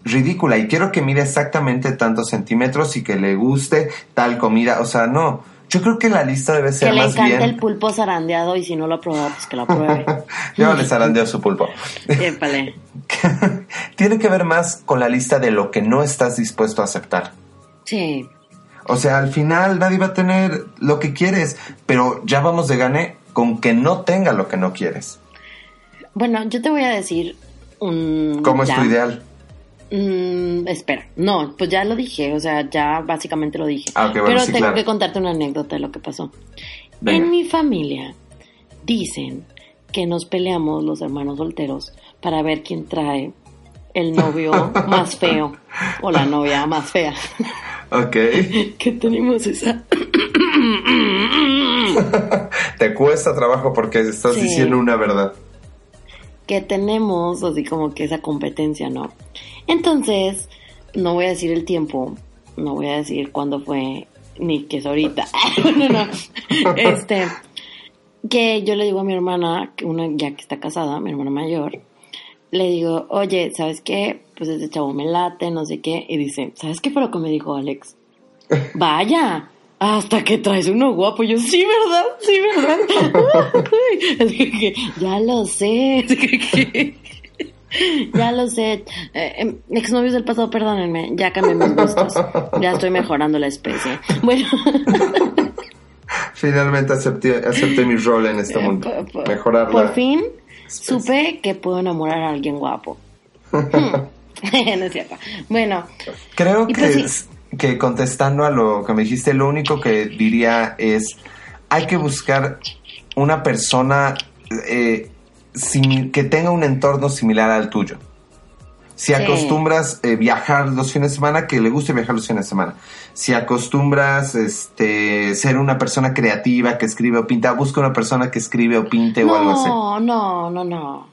ridícula y quiero que mire exactamente tantos centímetros y que le guste tal comida. O sea, no. Yo creo que la lista debe ser más bien... Que le encanta el pulpo zarandeado y si no lo ha probado, pues que lo pruebe. *laughs* Yo le zarandeo su pulpo. *laughs* Tiene que ver más con la lista de lo que no estás dispuesto a aceptar. Sí. O sea, al final nadie va a tener lo que quieres, pero ya vamos de gane con que no tenga lo que no quieres. Bueno, yo te voy a decir un... ¿Cómo es tu ideal? Mm, espera, no, pues ya lo dije, o sea, ya básicamente lo dije. Ah, Pero tengo que contarte una anécdota de lo que pasó. En mi familia dicen que nos peleamos los hermanos solteros para ver quién trae el novio *laughs* más feo o la novia más fea. Ok. *laughs* que tenemos esa... *laughs* Te cuesta trabajo porque estás diciendo una verdad. Que tenemos así como que esa competencia, ¿no? Entonces, no voy a decir el tiempo, no voy a decir cuándo fue, ni que es ahorita. *laughs* no, no. *laughs* Este, que yo le digo a mi hermana, una ya que está casada, mi hermana mayor, le digo, oye, ¿sabes qué? Pues ese chavo me late, no sé qué. Y dice, ¿sabes qué fue lo que me dijo Alex? *laughs* Vaya, hasta que traes uno guapo. yo, sí, ¿verdad? Sí, ¿verdad? *laughs* ya lo sé. ya lo sé. Eh, em, exnovios del pasado, perdónenme. Ya cambié mis gustos. Ya estoy mejorando la especie. Bueno. *laughs* Finalmente acepté, acepté mi rol en este eh, mundo. Mejorarla. Por fin supe que puedo enamorar a alguien guapo. *laughs* no es cierto. Bueno. Creo que, pues que contestando a lo que me dijiste, lo único que diría es, hay que buscar una persona eh, que tenga un entorno similar al tuyo. Si acostumbras eh, viajar los fines de semana, que le guste viajar los fines de semana. Si acostumbras este, ser una persona creativa que escribe o pinta, busca una persona que escribe o pinte o algo así. No, no, no, no.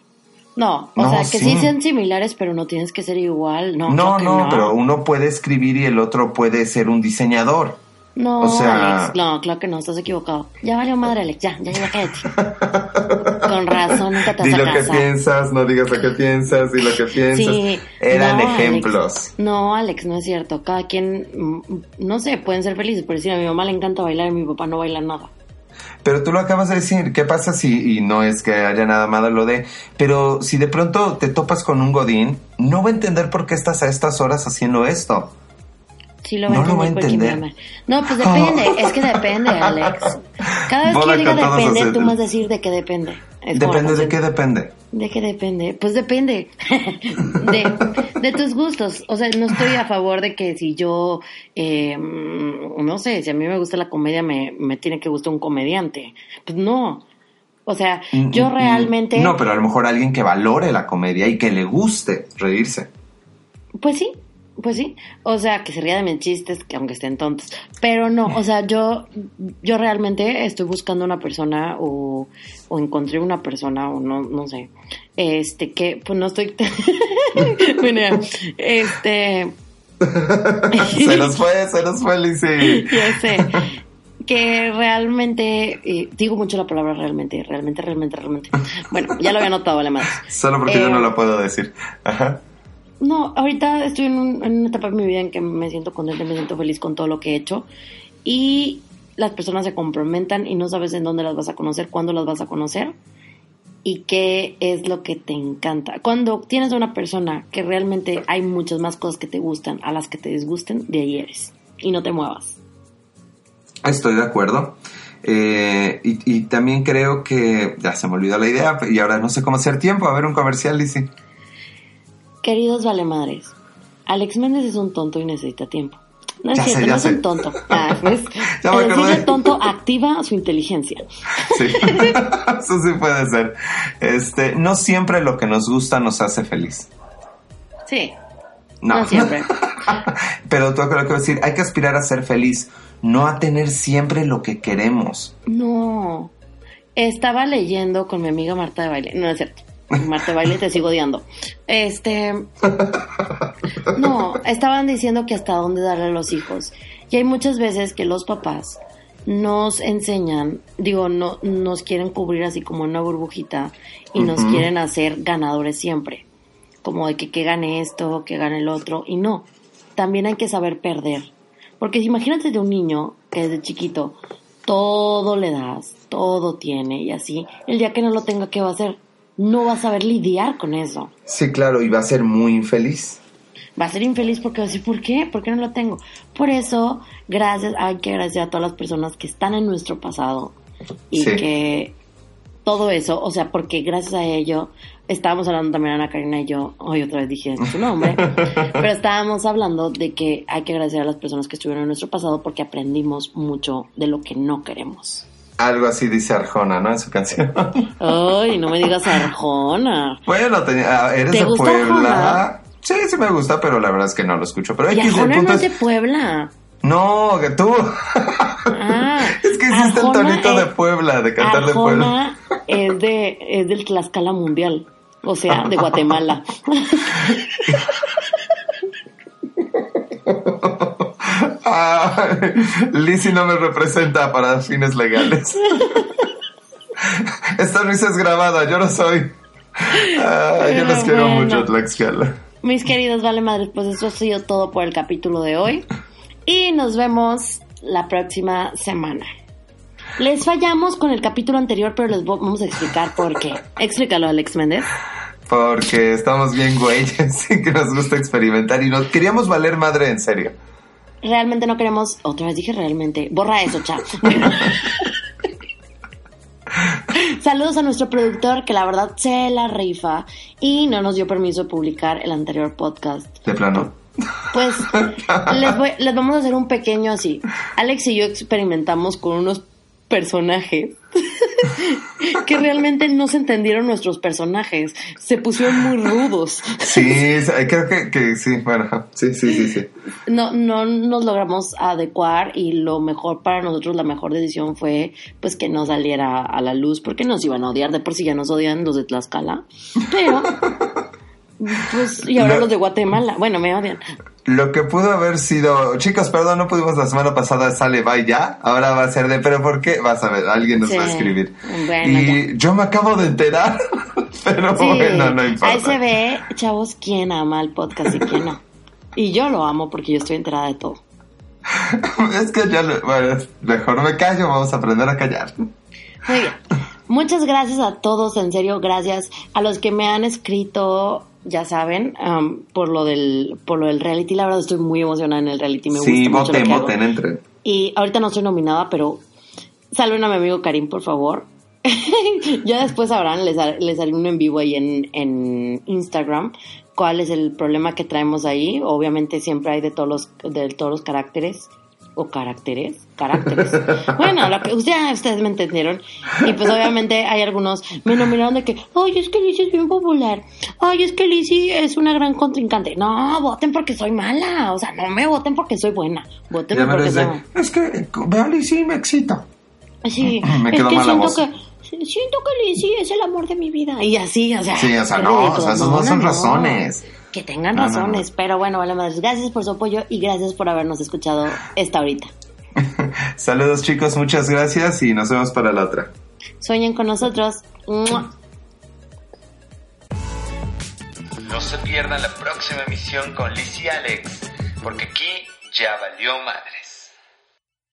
No, o sea, que sí. sean similares, pero no tienes que ser igual. No, no, no, pero uno puede escribir y el otro puede ser un diseñador. No, Alex, no, claro que no, estás equivocado. Ya valió madre, Alex, ya, ya, ya cállate. *laughs* Con razón, nunca te vas Di lo que piensas, no digas lo que piensas, di lo que piensas. Sí, Eran ejemplos. no, Alex, no es cierto. Cada quien, mm, no sé, pueden ser felices, pero si a mi mamá le encanta bailar y a mi papá no baila nada. Pero tú lo acabas de decir, ¿qué pasa si, y no es que haya nada malo lo de, pero si de pronto te topas con un godín, no va a entender por qué estás a estas horas haciendo esto. Sí lo va no a entender. No, pues depende, *laughs* es que depende, Alex. Cada vez que diga depende, tú vas a decir de qué depende. ¿Depende de qué depende? ¿De qué depende? Pues depende *laughs* de, de, tus gustos. O sea, no estoy a favor de que si yo, eh, no sé, si a mí me gusta la comedia, me, me tiene que gustar un comediante. Pues no. O sea, mm, yo mm, mm. realmente... No, pero a lo mejor alguien que valore la comedia y que le guste reírse. Pues sí, pues sí, o sea, que se ría de mis chistes, que aunque estén tontos, pero no, o sea, yo, yo realmente estoy buscando una persona o, o encontré una persona o no, no sé, este, que, pues no estoy, *laughs* bueno, este... *laughs* se nos fue, se nos fue, Lizzie. *laughs* ya sé, que realmente, digo mucho la palabra realmente, realmente, realmente, realmente. Bueno, ya lo había notado, además. Solo porque yo no eh, lo puedo decir. Ajá. No, ahorita estoy en, una etapa de mi vida en que me siento contenta, me siento feliz con todo lo que he hecho y las personas se complementan y no sabes en dónde las vas a conocer, cuándo las vas a conocer y qué es lo que te encanta. Cuando tienes una persona que realmente hay muchas más cosas que te gustan a las que te disgusten, de ahí eres y no te muevas. Estoy de acuerdo. Eh, y, también creo que ya se me olvidó la idea y ahora no sé cómo hacer tiempo. A ver un comercial, Lizzie. Queridos valemadres, Alex Méndez es un tonto y necesita tiempo. No es cierto, no es un tonto. Ah, *laughs* ya me El tonto activa su inteligencia. Sí, *laughs* eso sí puede ser. Este, no siempre lo que nos gusta nos hace feliz. Sí. No, no siempre. *laughs* Pero tú creo que decir, hay que aspirar a ser feliz, no a tener siempre lo que queremos. No. Estaba leyendo con mi amiga Marta de Baile. No es cierto. Marta Baile, te sigo odiando. Este. No, estaban diciendo que hasta dónde darle a los hijos. Y hay muchas veces que los papás nos enseñan, digo, no, nos quieren cubrir así como una burbujita y nos quieren hacer ganadores siempre. Como de que, que gane esto, que gane el otro. Y no, también hay que saber perder. Porque imagínate de un niño que desde chiquito todo le das, todo tiene y así, el día que no lo tenga, ¿qué va a hacer? No va a saber lidiar con eso. Sí, claro, y va a ser muy infeliz. Va a ser infeliz porque va a decir, ¿por qué? ¿Por qué no lo tengo? Por eso, gracias, hay que agradecer a todas las personas que están en nuestro pasado y que todo eso, o sea, porque gracias a ello, estábamos hablando también Ana Karina y yo, hoy otra vez dije su nombre, *laughs* pero estábamos hablando de que hay que agradecer a las personas que estuvieron en nuestro pasado porque aprendimos mucho de lo que no queremos. Algo así dice Arjona, ¿no? En su canción. Ay, no me digas Arjona. Bueno, tenía, eres de Puebla. Sí, sí me gusta, pero la verdad es que no lo escucho. Pero ¿Y Arjona no es de Puebla. No, que tú. *laughs* Ah, es que hiciste el tonito de Puebla, de cantar de Puebla. Es de, es del Tlaxcala Mundial. O sea, de Guatemala. *laughs* *laughs* Ah, *laughs* Lizzie no me representa para fines legales. *laughs* Esta risa es grabada, yo no soy. Ah, yo los quiero mucho, Tlaxcala. Mis queridos Vale Madres, pues eso ha sido todo por el capítulo de hoy. Y nos vemos la próxima semana. Les fallamos con el capítulo anterior, pero les vamos a explicar por qué. Explícalo, Alex Méndez. Porque estamos bien güeyes *laughs* y que nos gusta experimentar y nos queríamos valer madre en serio realmente no queremos, otra vez dije realmente, borra eso, chat. *laughs* Saludos a nuestro productor que la verdad se la rifa y no nos dio permiso de publicar el anterior podcast. De plano. Pues *laughs* les, les vamos a hacer un pequeño así. Alex y yo experimentamos con unos personajes *laughs* que realmente no se entendieron nuestros personajes, se pusieron muy rudos. Sí, creo que, sí, bueno, sí, sí, sí, sí. No, no nos logramos adecuar y lo mejor para nosotros, la mejor decisión fue pues que no saliera a la luz porque nos iban a odiar, de por sí ya nos odian los de Tlaxcala, pero Pues, y ahora los de Guatemala. Bueno, me odian. Lo que pudo haber sido, chicos, perdón, no pudimos la semana pasada, sale, bye ya. Ahora va a ser de, pero ¿por qué? Vas a ver, alguien nos va a escribir. y yo me acabo de enterar, *laughs* pero bueno, no importa. Ahí se ve, chavos, quién ama el podcast y quién no. Y yo lo amo porque yo estoy enterada de todo. *laughs* es que ya, bueno, mejor me callo, vamos a aprender a callar. Muy bien. Muchas gracias a todos, en serio, gracias a los que me han escrito ya saben, por lo del por lo del reality, la verdad estoy muy emocionada en el reality, me sí, gusta voten, mucho voten, entren. Y ahorita no estoy nominada, pero salven a mi amigo Karim, por favor. *laughs* ya después sabrán, les, les haré un en vivo ahí en, en Instagram cuál es el problema que traemos ahí. Obviamente siempre hay de todos los, de todos los caracteres o caracteres, caracteres. *laughs* bueno, lo que ustedes, ustedes me entendieron. Y pues obviamente hay algunos, me nominaron de que, ay, es que Lizzie es bien popular. Ay, es que Lizzie es una gran contrincante. No, voten porque soy mala. O sea, no me voten porque soy buena. Voten porque soy Es que veo a Lizzie y me excita. Sí, *laughs* me quedo es que siento que siento que Lizzie es el amor de mi vida. Y así, o sea. Sí, o sea, no, o sea, esas no, son razones que tengan razones. Pero bueno, vale madres, gracias por su apoyo y gracias por habernos escuchado esta ahorita. *laughs* Saludos chicos, muchas gracias y nos vemos para la otra. Sueñen con nosotros. No se pierdan la próxima emisión con Liz y Alex, porque aquí ya valió madre.